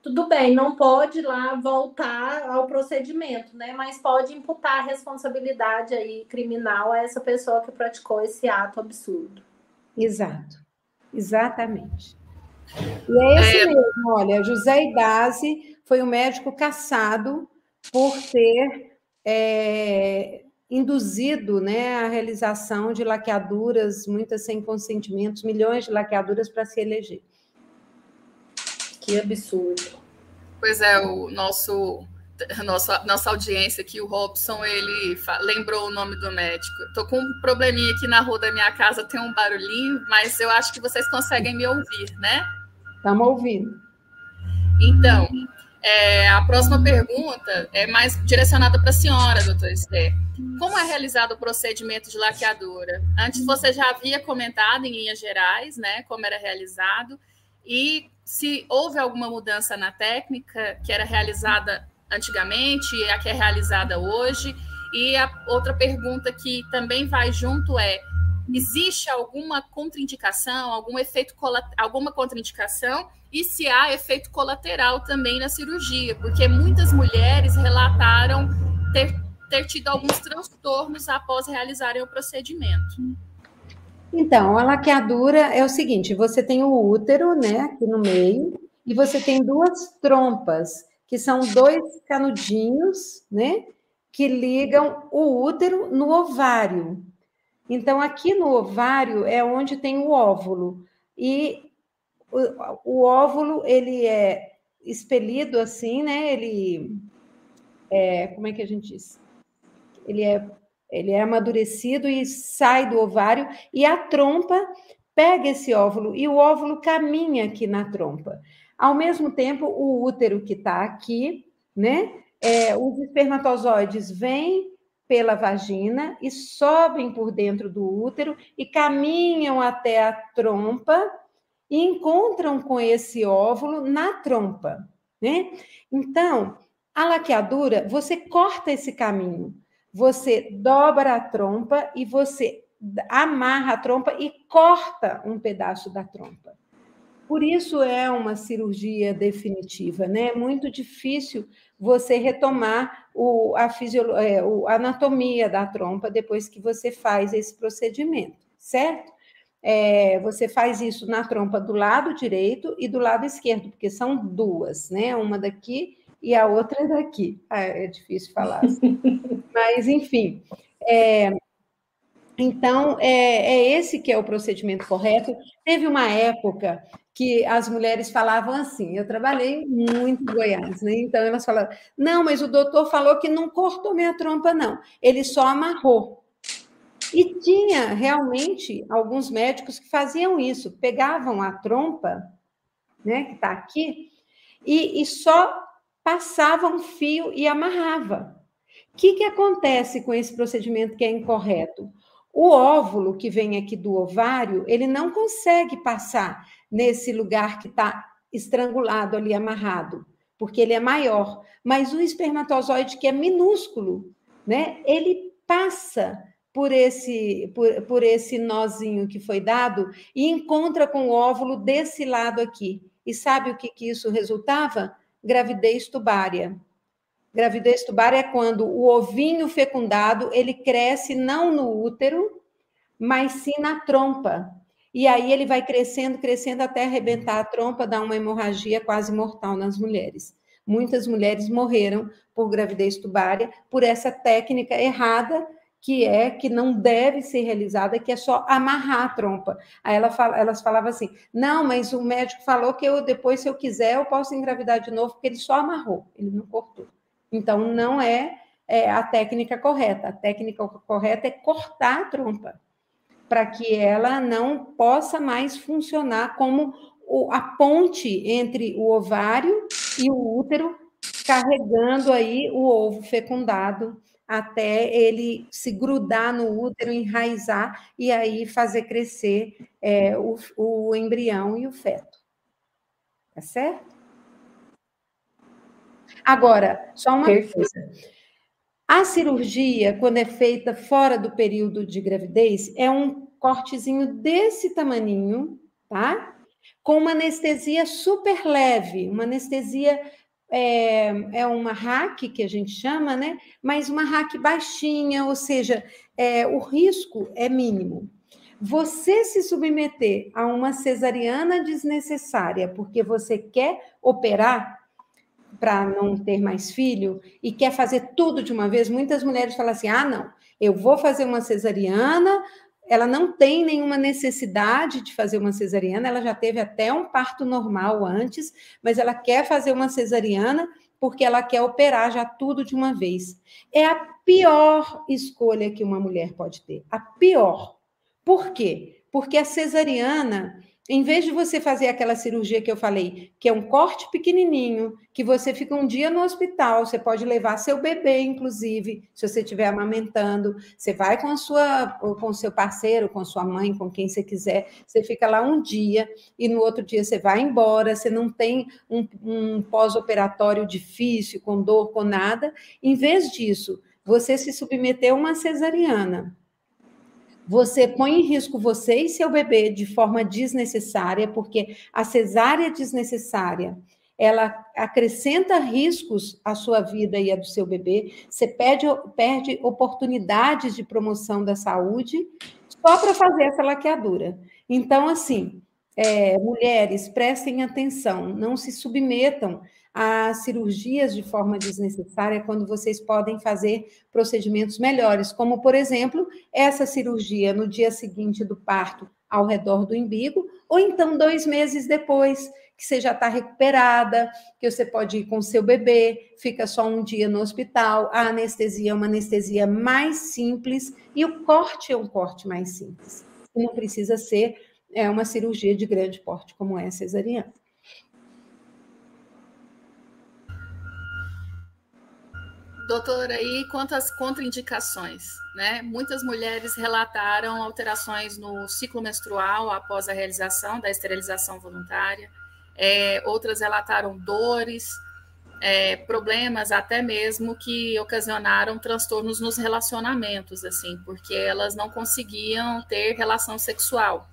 tudo bem, não pode lá voltar ao procedimento, né? Mas pode imputar a responsabilidade aí criminal a essa pessoa que praticou esse ato absurdo.
Exato, exatamente. E é esse é... mesmo, olha, José Idase foi um médico caçado por ter é, induzido né, a realização de laqueaduras, muitas sem consentimentos, milhões de laqueaduras para se eleger.
Que absurdo.
Pois é, o nosso nossa, nossa audiência aqui, o Robson, ele lembrou o nome do médico. Estou com um probleminha aqui na rua da minha casa, tem um barulhinho, mas eu acho que vocês conseguem me ouvir, né?
Estamos ouvindo.
Então, é, a próxima pergunta é mais direcionada para a senhora, doutora Esther. Como é realizado o procedimento de laqueadura? Antes você já havia comentado em linhas gerais, né, como era realizado, e se houve alguma mudança na técnica que era realizada antigamente e a que é realizada hoje. E a outra pergunta que também vai junto é: existe alguma contraindicação, algum efeito alguma contraindicação e se há efeito colateral também na cirurgia, porque muitas mulheres relataram ter, ter tido alguns transtornos após realizarem o procedimento.
Então, a laqueadura é o seguinte: você tem o útero, né, aqui no meio, e você tem duas trompas, que são dois canudinhos, né, que ligam o útero no ovário. Então, aqui no ovário é onde tem o óvulo. E o, o óvulo, ele é expelido assim, né? Ele é, como é que a gente diz? Ele é ele é amadurecido e sai do ovário, e a trompa pega esse óvulo, e o óvulo caminha aqui na trompa. Ao mesmo tempo, o útero que está aqui, né? É, os espermatozoides vêm pela vagina e sobem por dentro do útero e caminham até a trompa e encontram com esse óvulo na trompa, né? Então, a laqueadura, você corta esse caminho você dobra a trompa e você amarra a trompa e corta um pedaço da trompa. Por isso é uma cirurgia definitiva, né? É muito difícil você retomar o, a, é, a anatomia da trompa depois que você faz esse procedimento, certo? É, você faz isso na trompa do lado direito e do lado esquerdo, porque são duas, né? Uma daqui e a outra é daqui. Ah, é difícil falar. Assim. [laughs] Mas, enfim. É, então, é, é, esse que é o procedimento correto. Teve uma época que as mulheres falavam assim, eu trabalhei muito em Goiás, né? Então elas falavam, não, mas o doutor falou que não cortou minha trompa, não, ele só amarrou. E tinha realmente alguns médicos que faziam isso, pegavam a trompa, né, que está aqui, e, e só passava um fio e amarrava. O que, que acontece com esse procedimento que é incorreto? O óvulo que vem aqui do ovário, ele não consegue passar nesse lugar que está estrangulado ali, amarrado, porque ele é maior. Mas o espermatozoide, que é minúsculo, né, ele passa por esse, por, por esse nozinho que foi dado e encontra com o óvulo desse lado aqui. E sabe o que, que isso resultava? Gravidez tubária. Gravidez tubária é quando o ovinho fecundado ele cresce não no útero, mas sim na trompa. E aí ele vai crescendo, crescendo até arrebentar a trompa, dar uma hemorragia quase mortal nas mulheres. Muitas mulheres morreram por gravidez tubária por essa técnica errada que é que não deve ser realizada, que é só amarrar a trompa. Aí ela fala, elas falavam assim: não, mas o médico falou que eu depois, se eu quiser, eu posso engravidar de novo, porque ele só amarrou, ele não cortou. Então, não é, é a técnica correta. A técnica correta é cortar a trompa, para que ela não possa mais funcionar como a ponte entre o ovário e o útero, carregando aí o ovo fecundado até ele se grudar no útero, enraizar e aí fazer crescer é, o, o embrião e o feto. Tá certo? Agora, só uma Perfeito. coisa. A cirurgia, quando é feita fora do período de gravidez, é um cortezinho desse tamaninho, tá? Com uma anestesia super leve, uma anestesia é, é uma hack que a gente chama, né? Mas uma hack baixinha, ou seja, é, o risco é mínimo. Você se submeter a uma cesariana desnecessária porque você quer operar para não ter mais filho e quer fazer tudo de uma vez, muitas mulheres falam assim: ah, não, eu vou fazer uma cesariana, ela não tem nenhuma necessidade de fazer uma cesariana, ela já teve até um parto normal antes, mas ela quer fazer uma cesariana porque ela quer operar já tudo de uma vez. É a pior escolha que uma mulher pode ter, a pior. Por quê? Porque a cesariana em vez de você fazer aquela cirurgia que eu falei, que é um corte pequenininho, que você fica um dia no hospital, você pode levar seu bebê, inclusive, se você estiver amamentando, você vai com a sua, com seu parceiro, com sua mãe, com quem você quiser, você fica lá um dia e no outro dia você vai embora, você não tem um, um pós-operatório difícil, com dor, com nada. Em vez disso, você se submeteu a uma cesariana você põe em risco você e seu bebê de forma desnecessária, porque a cesárea desnecessária ela acrescenta riscos à sua vida e à do seu bebê, você perde, perde oportunidades de promoção da saúde só para fazer essa laqueadura. Então, assim, é, mulheres, prestem atenção, não se submetam a cirurgias de forma desnecessária quando vocês podem fazer procedimentos melhores, como, por exemplo, essa cirurgia no dia seguinte do parto ao redor do umbigo, ou então dois meses depois, que você já está recuperada, que você pode ir com seu bebê, fica só um dia no hospital. A anestesia é uma anestesia mais simples e o corte é um corte mais simples. Não precisa ser é, uma cirurgia de grande porte como é a cesariana.
Doutora, e quantas contraindicações? Né? Muitas mulheres relataram alterações no ciclo menstrual após a realização da esterilização voluntária, é, outras relataram dores, é, problemas até mesmo que ocasionaram transtornos nos relacionamentos, assim, porque elas não conseguiam ter relação sexual.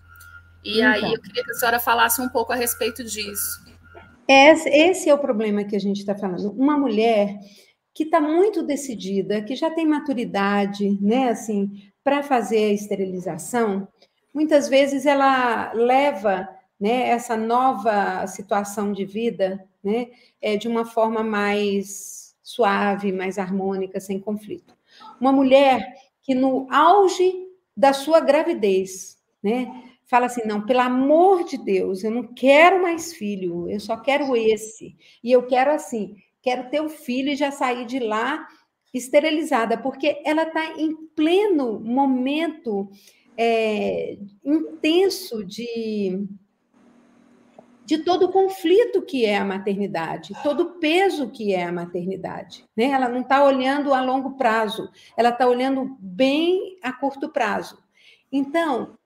E então. aí eu queria que a senhora falasse um pouco a respeito disso.
Esse, esse é o problema que a gente está falando. Uma mulher que está muito decidida, que já tem maturidade, né, assim, para fazer a esterilização, muitas vezes ela leva, né, essa nova situação de vida, né, é, de uma forma mais suave, mais harmônica, sem conflito. Uma mulher que no auge da sua gravidez, né, fala assim: não, pelo amor de Deus, eu não quero mais filho, eu só quero esse. E eu quero assim, quero ter um filho e já sair de lá esterilizada, porque ela está em pleno momento é, intenso de, de todo o conflito que é a maternidade, todo o peso que é a maternidade. Né? Ela não está olhando a longo prazo, ela está olhando bem a curto prazo. Então,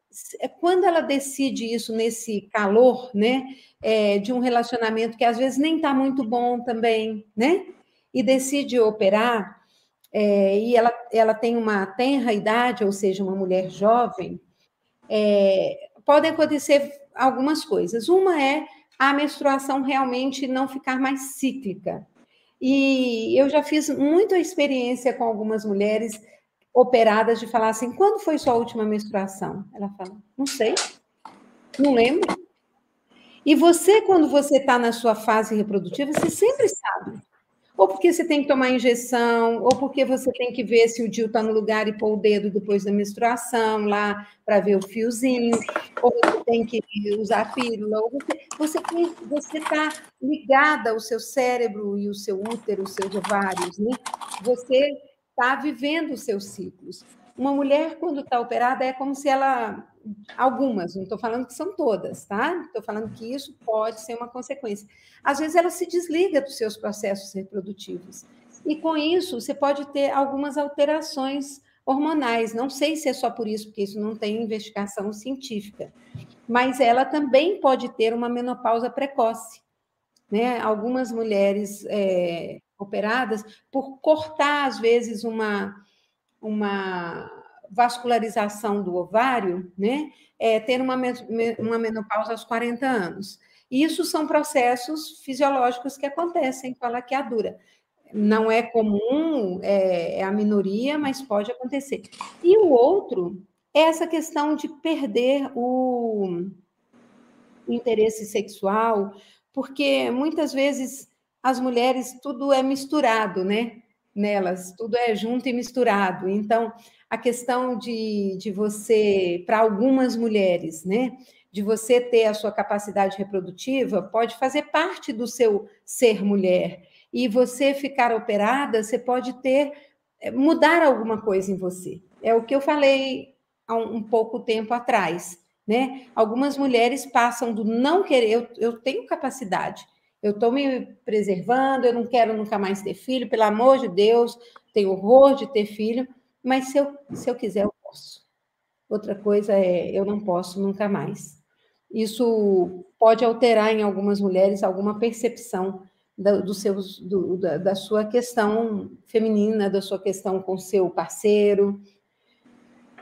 quando ela decide isso nesse calor, né, é, de um relacionamento que às vezes nem está muito bom também, né, e decide operar, é, e ela, ela tem uma tenra idade, ou seja, uma mulher jovem, é, podem acontecer algumas coisas. Uma é a menstruação realmente não ficar mais cíclica. E eu já fiz muita experiência com algumas mulheres operadas de falar assim: quando foi sua última menstruação? Ela fala: não sei, não lembro. E você, quando você está na sua fase reprodutiva, você sempre sabe. ou porque você tem que tomar injeção, ou porque você tem que ver se o DIU está no lugar e pôr o dedo depois da menstruação lá para ver o fiozinho, ou você tem que usar pílula, ou você você está ligada ao seu cérebro e o seu útero, os seus ovários, né? Você está vivendo os seus ciclos. Uma mulher, quando está operada, é como se ela. Algumas, não estou falando que são todas, tá? Estou falando que isso pode ser uma consequência. Às vezes ela se desliga dos seus processos reprodutivos. E com isso, você pode ter algumas alterações hormonais. Não sei se é só por isso, porque isso não tem investigação científica. Mas ela também pode ter uma menopausa precoce. Né? Algumas mulheres é, operadas, por cortar, às vezes, uma uma vascularização do ovário, né? É, ter uma, uma menopausa aos 40 anos. Isso são processos fisiológicos que acontecem com a laqueadura. Não é comum, é, é a minoria, mas pode acontecer. E o outro é essa questão de perder o interesse sexual, porque muitas vezes as mulheres tudo é misturado, né? nelas, tudo é junto e misturado. Então, a questão de, de você, para algumas mulheres, né, de você ter a sua capacidade reprodutiva, pode fazer parte do seu ser mulher. E você ficar operada, você pode ter, eh, mudar alguma coisa em você. É o que eu falei há um, um pouco tempo atrás. Né? Algumas mulheres passam do não querer, eu, eu tenho capacidade, eu estou me preservando, eu não quero nunca mais ter filho, pelo amor de Deus, tenho horror de ter filho, mas se eu, se eu quiser, eu posso. Outra coisa é, eu não posso nunca mais. Isso pode alterar em algumas mulheres alguma percepção da, do do, da, da sua questão feminina, da sua questão com seu parceiro.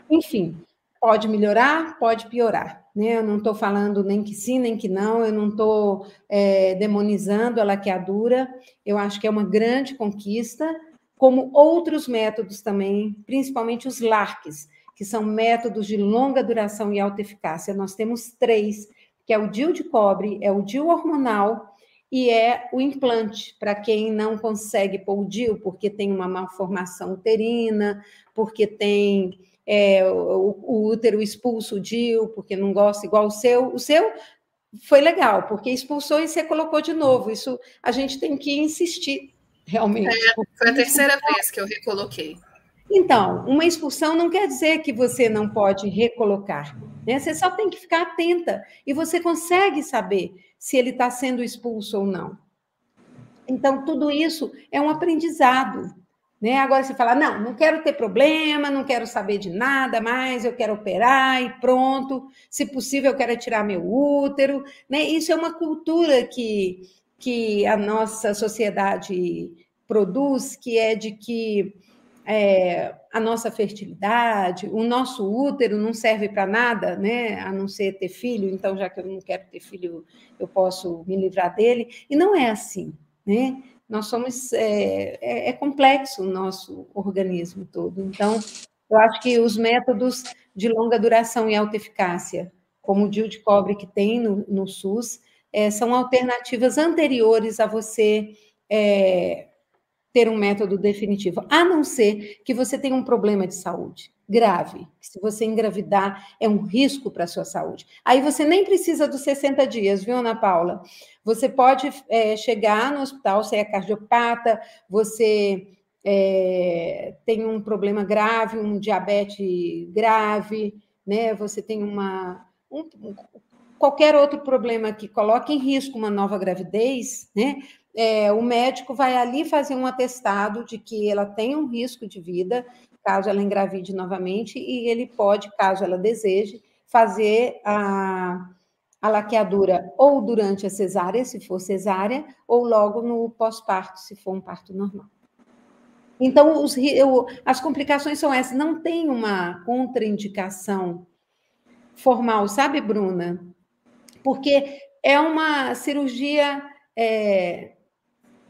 Enfim, pode melhorar, pode piorar né? Eu não estou falando nem que sim, nem que não, eu não estou é, demonizando a laqueadura, eu acho que é uma grande conquista, como outros métodos também, principalmente os LARCs, que são métodos de longa duração e alta eficácia. Nós temos três, que é o DIL de cobre, é o DIL hormonal e é o implante, para quem não consegue pôr o DIL, porque tem uma malformação uterina, porque tem é, o, o, útero expulso o DIU, porque não gosta igual o seu. O seu foi legal, porque expulsou e você colocou de novo. Isso a gente tem que insistir, realmente. É,
foi a terceira vez que eu recoloquei.
Então, uma expulsão não quer dizer que você não pode recolocar. Né? Você só tem que ficar atenta e você consegue saber se ele está sendo expulso ou não. Então, tudo isso é um aprendizado. Né? Agora você fala, não, não quero ter problema, não quero saber de nada mais, eu quero operar e pronto. Se possível, eu quero tirar meu útero. Né? Isso é uma cultura que, que a nossa sociedade produz, que é de que é, a nossa fertilidade, o nosso útero não serve para nada, né? A não ser ter filho, então, já que eu não quero ter filho, eu posso me livrar dele. E não é assim, né? Nós somos é, é, é, complexo o nosso organismo todo. Então, eu acho que os métodos de longa duração e alta eficácia, como o DIU de cobre que tem no, no SUS, é, são alternativas anteriores a você é, ter um método definitivo, a não ser que você tenha um problema de saúde grave. Se você engravidar, é um risco para a sua saúde. Aí você nem precisa dos 60 dias, viu, Ana Paula? Você pode é, chegar no hospital, você é cardiopata, você é, tem um problema grave, um diabetes grave, né? Você tem uma. Um, qualquer outro problema que coloque em risco uma nova gravidez, né? É, o médico vai ali fazer um atestado de que ela tem um risco de vida caso ela engravide novamente, e ele pode, caso ela deseje, fazer a, a laqueadura ou durante a cesárea, se for cesárea, ou logo no pós-parto, se for um parto normal. Então, os, eu, as complicações são essas. Não tem uma contraindicação formal, sabe, Bruna? Porque é uma cirurgia é,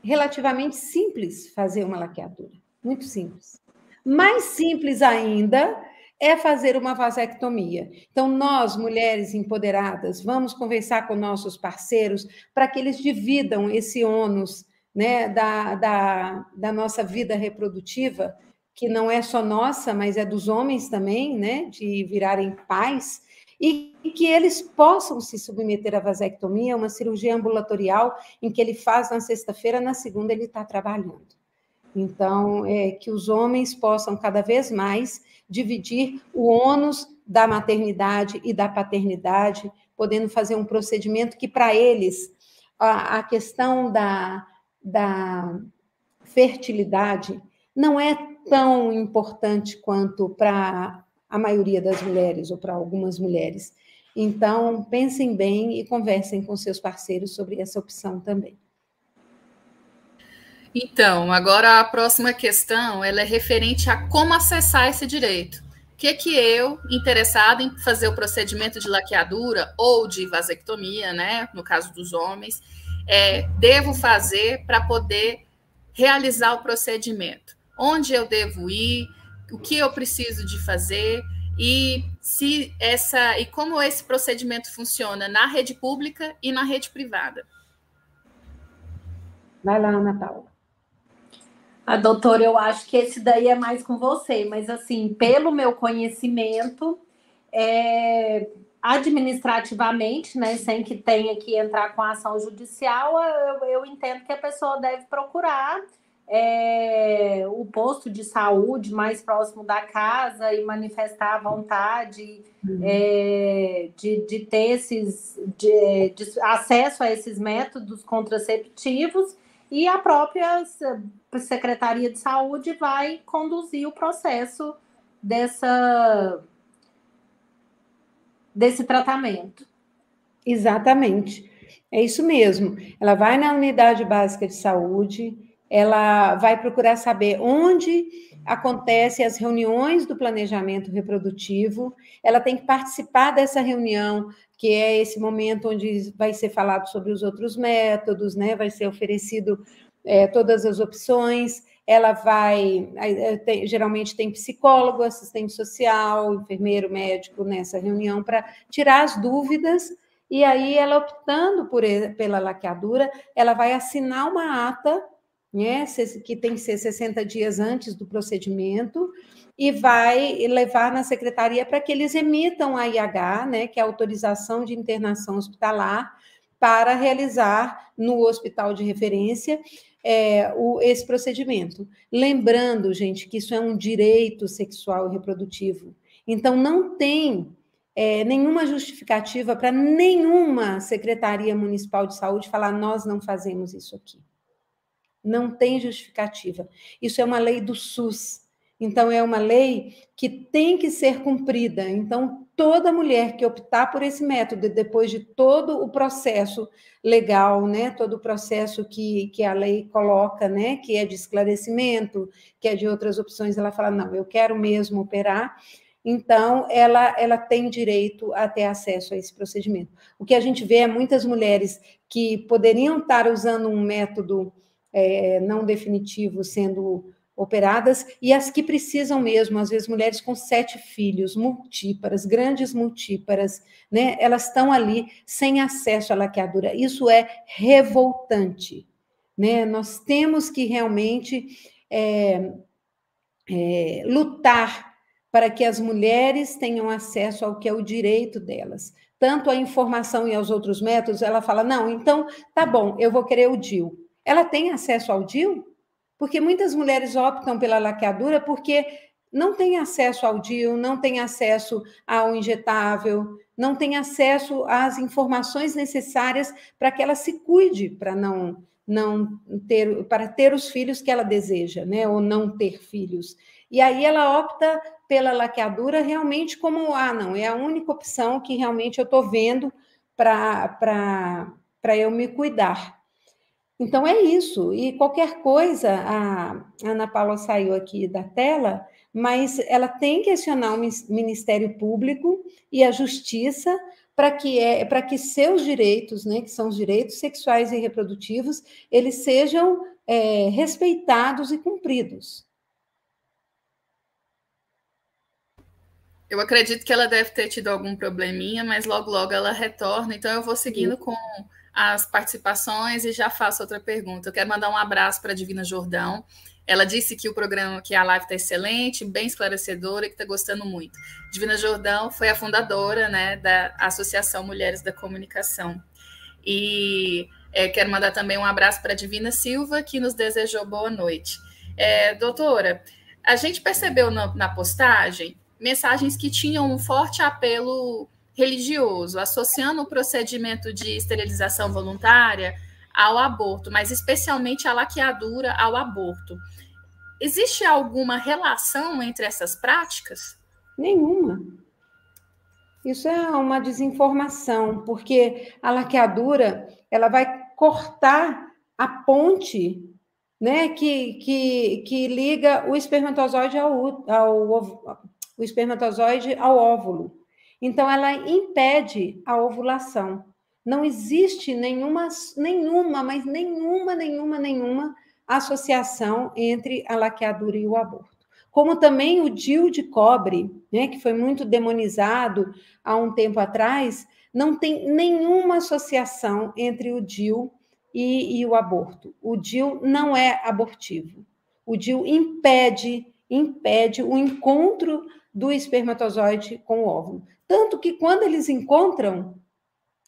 relativamente simples fazer uma laqueadura. Muito simples. Mais simples ainda é fazer uma vasectomia. Então, nós, mulheres empoderadas, vamos conversar com nossos parceiros para que eles dividam esse ônus né, da, da, da nossa vida reprodutiva, que não é só nossa, mas é dos homens também, né, de virarem pais, e que eles possam se submeter à vasectomia, uma cirurgia ambulatorial em que ele faz na sexta-feira, na segunda ele está trabalhando. Então, é que os homens possam cada vez mais dividir o ônus da maternidade e da paternidade, podendo fazer um procedimento que, para eles, a, a questão da, da fertilidade não é tão importante quanto para a maioria das mulheres ou para algumas mulheres. Então, pensem bem e conversem com seus parceiros sobre essa opção também.
Então, agora a próxima questão, ela é referente a como acessar esse direito. O que que eu, interessado em fazer o procedimento de laqueadura ou de vasectomia, né, no caso dos homens, é, devo fazer para poder realizar o procedimento? Onde eu devo ir? O que eu preciso de fazer e se essa e como esse procedimento funciona na rede pública e na rede privada.
Vai lá, Ana Paula.
A doutora, eu acho que esse daí é mais com você, mas assim, pelo meu conhecimento, é, administrativamente, né, sem que tenha que entrar com ação judicial, eu, eu entendo que a pessoa deve procurar é, o posto de saúde mais próximo da casa e manifestar a vontade uhum. é, de, de ter esses de, de acesso a esses métodos contraceptivos e a própria Secretaria de Saúde vai conduzir o processo dessa desse tratamento.
Exatamente. É isso mesmo. Ela vai na unidade básica de saúde, ela vai procurar saber onde acontecem as reuniões do planejamento reprodutivo, ela tem que participar dessa reunião, que é esse momento onde vai ser falado sobre os outros métodos, né? Vai ser oferecido é, todas as opções. Ela vai, é, tem, geralmente tem psicólogo, assistente social, enfermeiro, médico nessa reunião para tirar as dúvidas. E aí, ela optando por, pela laqueadura, ela vai assinar uma ata né, que tem que ser 60 dias antes do procedimento, e vai levar na secretaria para que eles emitam a IH, né, que é a autorização de internação hospitalar, para realizar no hospital de referência é, o, esse procedimento. Lembrando, gente, que isso é um direito sexual e reprodutivo. Então, não tem é, nenhuma justificativa para nenhuma secretaria municipal de saúde falar: nós não fazemos isso aqui. Não tem justificativa. Isso é uma lei do SUS. Então, é uma lei que tem que ser cumprida. Então, toda mulher que optar por esse método, depois de todo o processo legal, né, todo o processo que, que a lei coloca, né, que é de esclarecimento, que é de outras opções, ela fala: não, eu quero mesmo operar. Então, ela, ela tem direito a ter acesso a esse procedimento. O que a gente vê é muitas mulheres que poderiam estar usando um método é, não definitivos sendo operadas, e as que precisam mesmo, às vezes mulheres com sete filhos, multíparas, grandes multíparas, né? Elas estão ali sem acesso à laqueadura. Isso é revoltante, né? Nós temos que realmente é, é, lutar para que as mulheres tenham acesso ao que é o direito delas. Tanto a informação e aos outros métodos, ela fala: não, então tá bom, eu vou querer o DIL ela tem acesso ao DIU? Porque muitas mulheres optam pela laqueadura porque não tem acesso ao DIU, não tem acesso ao injetável, não tem acesso às informações necessárias para que ela se cuide para não não ter para ter os filhos que ela deseja, né, ou não ter filhos. E aí ela opta pela laqueadura realmente como ah, não, é a única opção que realmente eu estou vendo para para eu me cuidar. Então é isso. E qualquer coisa, a Ana Paula saiu aqui da tela, mas ela tem que acionar o Ministério Público e a Justiça para que é para que seus direitos, né, que são os direitos sexuais e reprodutivos, eles sejam é, respeitados e cumpridos.
Eu acredito que ela deve ter tido algum probleminha, mas logo, logo ela retorna. Então, eu vou seguindo com as participações e já faço outra pergunta. Eu quero mandar um abraço para a Divina Jordão. Ela disse que o programa, que a live está excelente, bem esclarecedora e que está gostando muito. Divina Jordão foi a fundadora né, da Associação Mulheres da Comunicação. E é, quero mandar também um abraço para a Divina Silva, que nos desejou boa noite. É, doutora, a gente percebeu na, na postagem mensagens que tinham um forte apelo religioso, associando o procedimento de esterilização voluntária ao aborto, mas especialmente a laqueadura ao aborto. Existe alguma relação entre essas práticas?
Nenhuma. Isso é uma desinformação, porque a laqueadura ela vai cortar a ponte né, que, que, que liga o espermatozoide ao, ao, o espermatozoide ao óvulo. Então, ela impede a ovulação. Não existe nenhuma, nenhuma, mas nenhuma, nenhuma, nenhuma associação entre a laqueadura e o aborto. Como também o DIU de cobre, né, que foi muito demonizado há um tempo atrás, não tem nenhuma associação entre o DIU e, e o aborto. O DIU não é abortivo. O DIU impede, impede o encontro do espermatozoide com o óvulo. Tanto que quando eles encontram,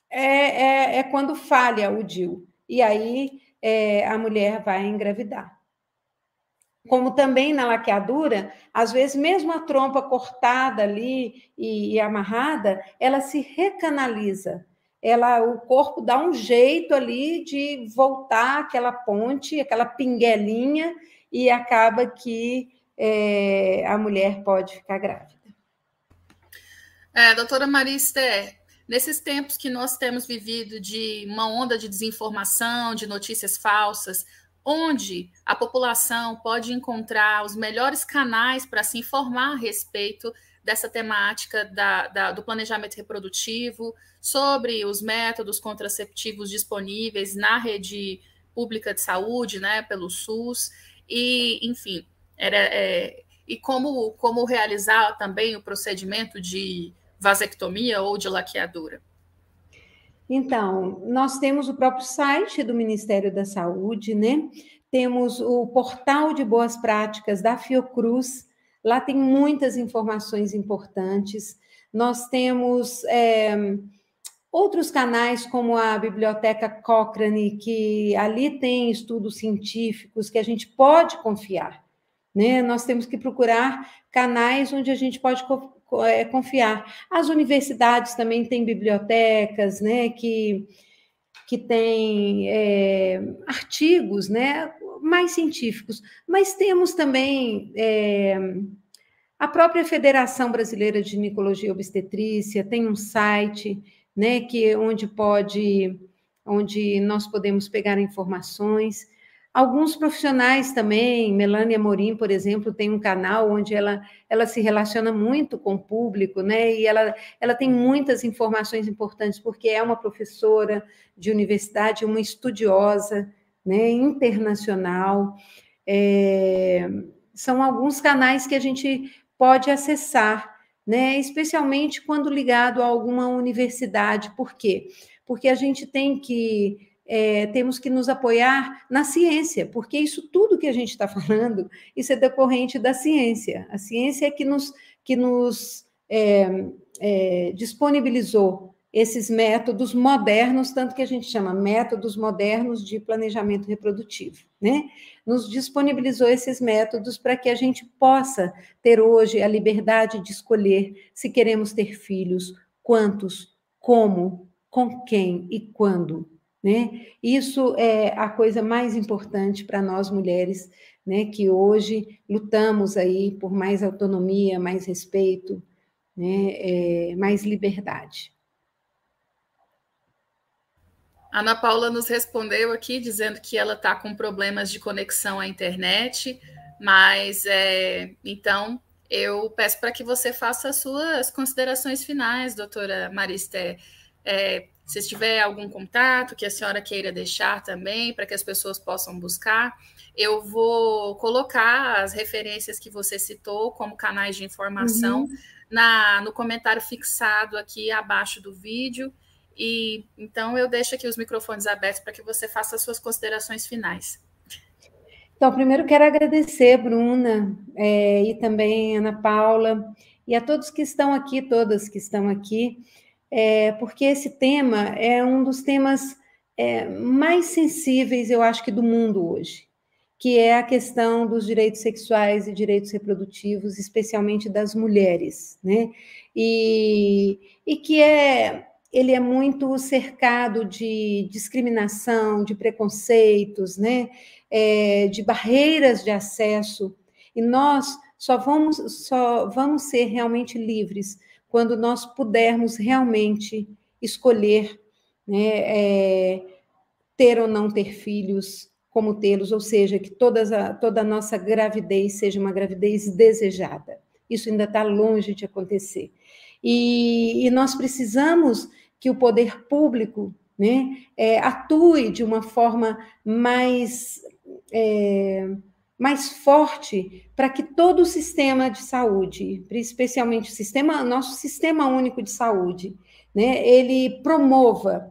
é, é, é quando falha o DIU. E aí é, a mulher vai engravidar. Como também na laqueadura, às vezes, mesmo a trompa cortada ali e, e amarrada, ela se recanaliza. Ela, o corpo dá um jeito ali de voltar aquela ponte, aquela pinguelinha, e acaba que é, a mulher pode ficar grávida.
É, doutora Maria Esther, nesses tempos que nós temos vivido de uma onda de desinformação, de notícias falsas, onde a população pode encontrar os melhores canais para se informar a respeito dessa temática da, da, do planejamento reprodutivo, sobre os métodos contraceptivos disponíveis na rede pública de saúde, né, pelo SUS, e, enfim, era, é, e como, como realizar também o procedimento de vasectomia ou de laqueadura?
Então, nós temos o próprio site do Ministério da Saúde, né? Temos o portal de boas práticas da Fiocruz, lá tem muitas informações importantes. Nós temos é, outros canais, como a Biblioteca Cochrane, que ali tem estudos científicos que a gente pode confiar. Né? Nós temos que procurar canais onde a gente pode é, confiar. As universidades também têm bibliotecas, né, que, que têm é, artigos, né, mais científicos, mas temos também é, a própria Federação Brasileira de Ginecologia e Obstetrícia tem um site, né, que onde pode, onde nós podemos pegar informações. Alguns profissionais também, Melania Morim, por exemplo, tem um canal onde ela, ela se relaciona muito com o público, né? E ela, ela tem muitas informações importantes, porque é uma professora de universidade, uma estudiosa, né? Internacional. É, são alguns canais que a gente pode acessar, né? Especialmente quando ligado a alguma universidade. Por quê? Porque a gente tem que é, temos que nos apoiar na ciência, porque isso tudo que a gente está [laughs] falando, isso é decorrente da ciência. A ciência é que nos, que nos é, é, disponibilizou esses métodos modernos, tanto que a gente chama métodos modernos de planejamento reprodutivo, né? Nos disponibilizou esses métodos para que a gente possa ter hoje a liberdade de escolher se queremos ter filhos, quantos, como, com quem e quando. Né? Isso é a coisa mais importante para nós mulheres, né? que hoje lutamos aí por mais autonomia, mais respeito, né? É, mais liberdade.
Ana Paula nos respondeu aqui dizendo que ela está com problemas de conexão à internet, mas é, então eu peço para que você faça as suas considerações finais, doutora Maristé. É, se tiver algum contato que a senhora queira deixar também, para que as pessoas possam buscar, eu vou colocar as referências que você citou como canais de informação uhum. na, no comentário fixado aqui abaixo do vídeo. E então eu deixo aqui os microfones abertos para que você faça as suas considerações finais.
Então, primeiro quero agradecer, Bruna, é, e também Ana Paula, e a todos que estão aqui, todas que estão aqui, é, porque esse tema é um dos temas é, mais sensíveis, eu acho que, do mundo hoje, que é a questão dos direitos sexuais e direitos reprodutivos, especialmente das mulheres, né? E, e que é ele é muito cercado de discriminação, de preconceitos, né? É, de barreiras de acesso, e nós só vamos, só vamos ser realmente livres quando nós pudermos realmente escolher né, é, ter ou não ter filhos, como tê-los, ou seja, que todas a, toda a nossa gravidez seja uma gravidez desejada. Isso ainda está longe de acontecer. E, e, nós precisamos que o poder público né, é, atue de uma forma mais. É, mais forte para que todo o sistema de saúde, especialmente o sistema, nosso sistema único de saúde, né, ele promova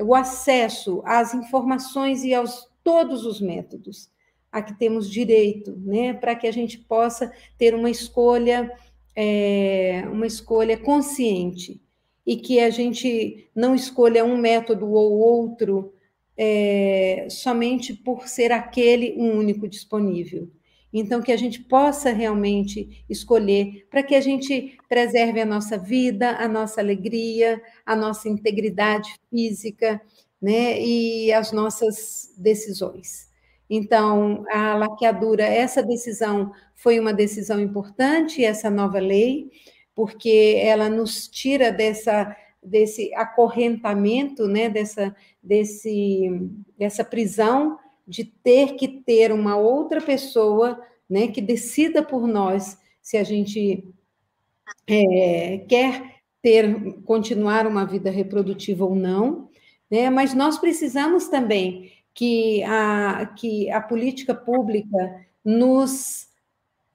o acesso às informações e aos todos os métodos a que temos direito, né, para que a gente possa ter uma escolha, é, uma escolha consciente e que a gente não escolha um método ou outro é, somente por ser aquele o único disponível. Então, que a gente possa realmente escolher para que a gente preserve a nossa vida, a nossa alegria, a nossa integridade física, né, e as nossas decisões. Então, a laqueadura, essa decisão foi uma decisão importante, essa nova lei, porque ela nos tira dessa desse acorrentamento, né, dessa, desse, dessa prisão de ter que ter uma outra pessoa né, que decida por nós se a gente é, quer ter continuar uma vida reprodutiva ou não, né? Mas nós precisamos também que a, que a política pública nos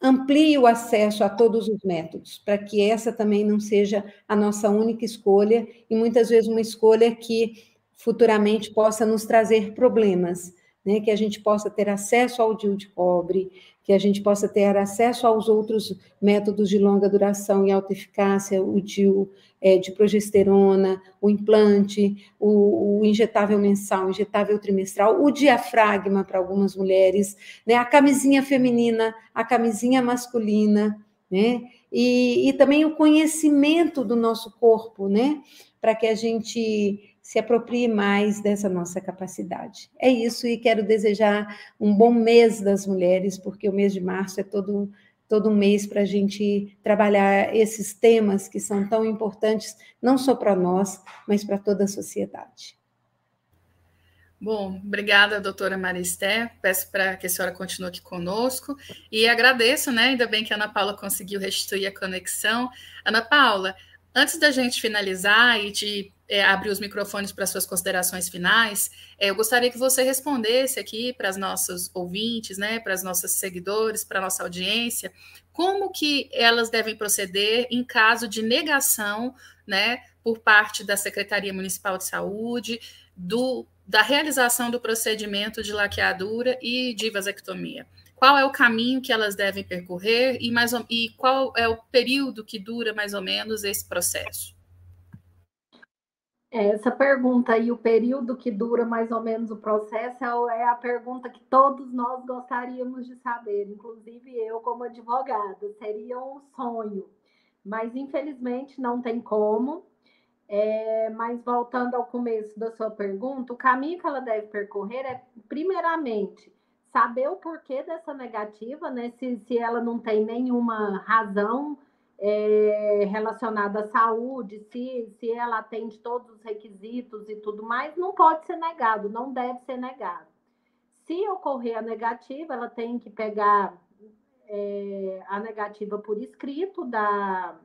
amplie o acesso a todos os métodos, para que essa também não seja a nossa única escolha e muitas vezes uma escolha que futuramente possa nos trazer problemas, né? Que a gente possa ter acesso ao DIU de cobre, que a gente possa ter acesso aos outros métodos de longa duração e alta eficácia, o DIU é, de progesterona, o implante, o, o, injetável mensal, o injetável trimestral, o diafragma para algumas mulheres, né, a camisinha feminina, a camisinha masculina, né, e, e também o conhecimento do nosso corpo, né, para que a gente se aproprie mais dessa nossa capacidade. É isso, e quero desejar um bom mês das mulheres, porque o mês de março é todo, todo um mês para a gente trabalhar esses temas que são tão importantes, não só para nós, mas para toda a sociedade.
Bom, obrigada, doutora Maristé. Peço para que a senhora continue aqui conosco e agradeço, né? Ainda bem que a Ana Paula conseguiu restituir a conexão. Ana Paula, antes da gente finalizar e de é, abrir os microfones para suas considerações finais, é, eu gostaria que você respondesse aqui para as nossas ouvintes, né, para as nossas seguidores, para a nossa audiência, como que elas devem proceder em caso de negação, né, por parte da Secretaria Municipal de Saúde, do, da realização do procedimento de laqueadura e de vasectomia. Qual é o caminho que elas devem percorrer e, mais, e qual é o período que dura mais ou menos esse processo?
Essa pergunta e o período que dura mais ou menos o processo é, é a pergunta que todos nós gostaríamos de saber, inclusive eu, como advogada, seria um sonho, mas infelizmente não tem como. É, mas voltando ao começo da sua pergunta, o caminho que ela deve percorrer é, primeiramente, saber o porquê dessa negativa, né? Se, se ela não tem nenhuma razão é, relacionada à saúde, se, se ela atende todos os requisitos e tudo mais, não pode ser negado, não deve ser negado. Se ocorrer a negativa, ela tem que pegar é, a negativa por escrito da,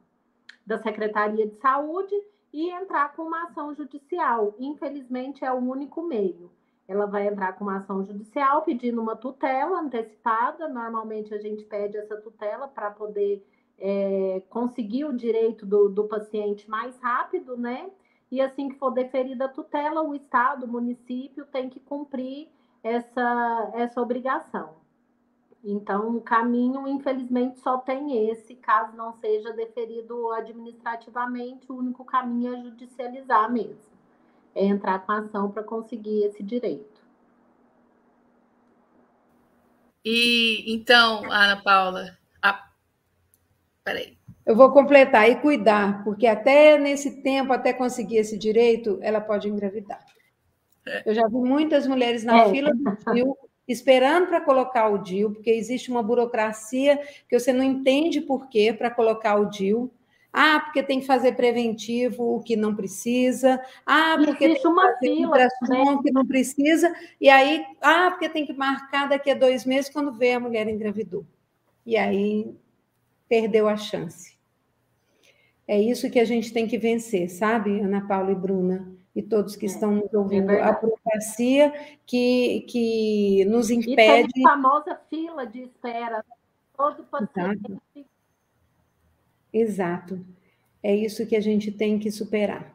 da Secretaria de Saúde e entrar com uma ação judicial. Infelizmente, é o único meio. Ela vai entrar com uma ação judicial pedindo uma tutela antecipada. Normalmente, a gente pede essa tutela para poder é, conseguir o direito do, do paciente mais rápido, né? E assim que for deferida a tutela, o Estado, o município tem que cumprir essa, essa obrigação. Então, o caminho, infelizmente, só tem esse, caso não seja deferido administrativamente, o único caminho é judicializar mesmo, é entrar com ação para conseguir esse direito.
E então, Ana Paula. Peraí.
Eu vou completar e cuidar, porque até nesse tempo, até conseguir esse direito, ela pode engravidar. É. Eu já vi muitas mulheres na é. fila do DIU esperando para colocar o DIU, porque existe uma burocracia que você não entende por quê para colocar o DIU. Ah, porque tem que fazer preventivo o que não precisa. Ah, porque
existe tem que uma fila
que não precisa. E aí, ah, porque tem que marcar daqui a dois meses quando vê a mulher engravidou. E aí perdeu a chance. É isso que a gente tem que vencer, sabe, Ana Paula e Bruna? e todos que é, estão nos ouvindo, é a burocracia que, que nos impede.
E a famosa fila de espera, todo paciente.
Exato. Exato. É isso que a gente tem que superar.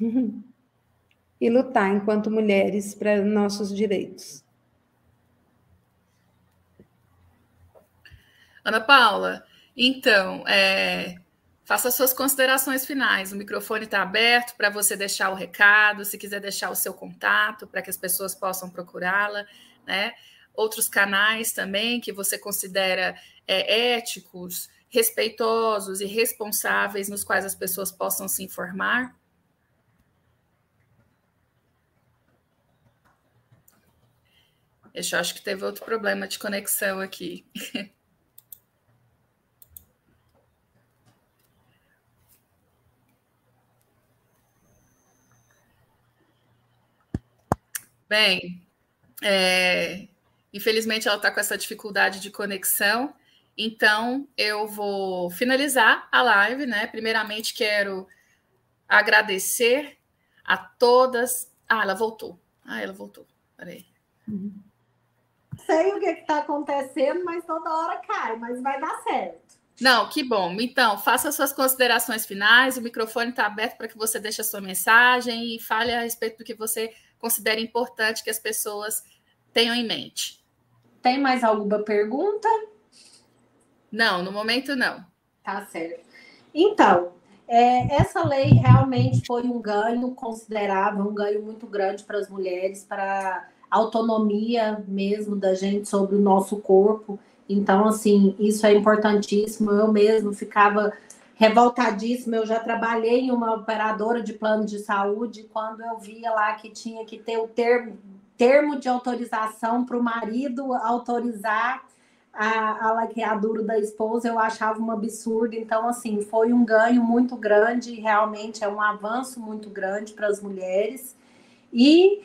[laughs] e lutar enquanto mulheres para nossos direitos.
Ana Paula, então, é, Faça suas considerações finais. O microfone está aberto para você deixar o recado, se quiser deixar o seu contato para que as pessoas possam procurá-la, né? Outros canais também que você considera é, éticos, respeitosos e responsáveis nos quais as pessoas possam se informar. Eu acho que teve outro problema de conexão aqui. [laughs] Bem, é, infelizmente ela está com essa dificuldade de conexão, então eu vou finalizar a live, né? Primeiramente quero agradecer a todas. Ah, ela voltou. Ah, ela voltou. Peraí.
Uhum. Sei o que está acontecendo, mas toda hora cai, mas vai dar certo.
Não, que bom. Então, faça suas considerações finais. O microfone está aberto para que você deixe a sua mensagem e fale a respeito do que você considere importante que as pessoas tenham em mente.
Tem mais alguma pergunta?
Não, no momento não.
Tá certo. Então, é, essa lei realmente foi um ganho considerável, um ganho muito grande para as mulheres, para a autonomia mesmo da gente sobre o nosso corpo. Então, assim, isso é importantíssimo. Eu mesmo ficava revoltadíssima. Eu já trabalhei em uma operadora de plano de saúde quando eu via lá que tinha que ter o termo, termo de autorização para o marido autorizar a, a laqueadura da esposa, eu achava um absurdo. Então, assim, foi um ganho muito grande, realmente é um avanço muito grande para as mulheres. E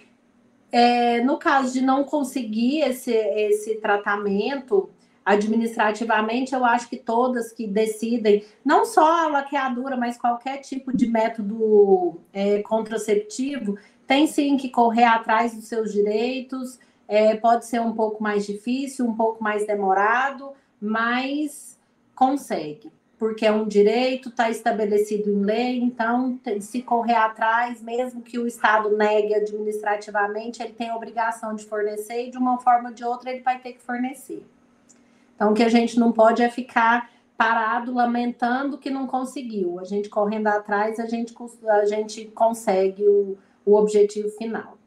é, no caso de não conseguir esse, esse tratamento, administrativamente, eu acho que todas que decidem, não só a laqueadura, mas qualquer tipo de método é, contraceptivo, tem sim que correr atrás dos seus direitos. É, pode ser um pouco mais difícil, um pouco mais demorado, mas consegue, porque é um direito, está estabelecido em lei, então se correr atrás, mesmo que o Estado negue administrativamente, ele tem a obrigação de fornecer e de uma forma ou de outra ele vai ter que fornecer. Então, o que a gente não pode é ficar parado lamentando que não conseguiu. A gente correndo atrás, a gente, a gente consegue o, o objetivo final.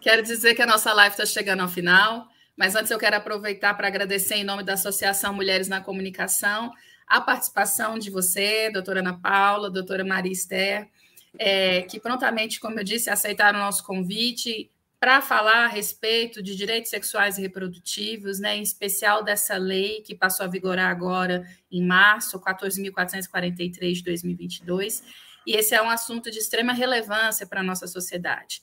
Quero dizer que a nossa live está chegando ao final, mas antes eu quero aproveitar para agradecer em nome da Associação Mulheres na Comunicação a participação de você, doutora Ana Paula, doutora Maria Esther, é, que prontamente, como eu disse, aceitaram o nosso convite para falar a respeito de direitos sexuais e reprodutivos, né, em especial dessa lei que passou a vigorar agora em março, 14.443 de 2022, e esse é um assunto de extrema relevância para a nossa sociedade.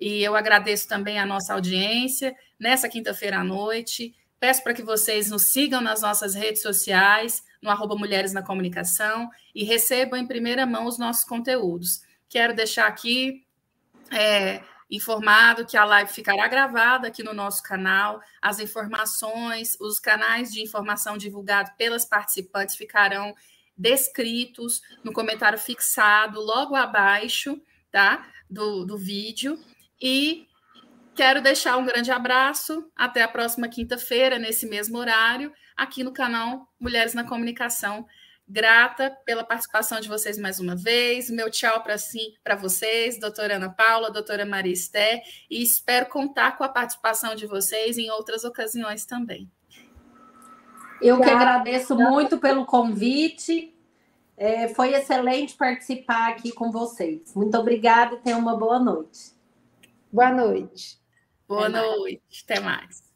E eu agradeço também a nossa audiência nessa quinta-feira à noite. Peço para que vocês nos sigam nas nossas redes sociais, no arroba Mulheres na Comunicação e recebam em primeira mão os nossos conteúdos. Quero deixar aqui é, informado que a live ficará gravada aqui no nosso canal. As informações, os canais de informação divulgados pelas participantes ficarão descritos no comentário fixado logo abaixo tá, do, do vídeo. E quero deixar um grande abraço. Até a próxima quinta-feira, nesse mesmo horário, aqui no canal Mulheres na Comunicação. Grata pela participação de vocês mais uma vez. Meu tchau para si, para vocês, doutora Ana Paula, doutora Maria Esté, e espero contar com a participação de vocês em outras ocasiões também.
Eu que agradeço muito pelo convite. É, foi excelente participar aqui com vocês. Muito obrigada e tenham uma boa noite.
Boa noite.
Boa noite. Mais. Até mais.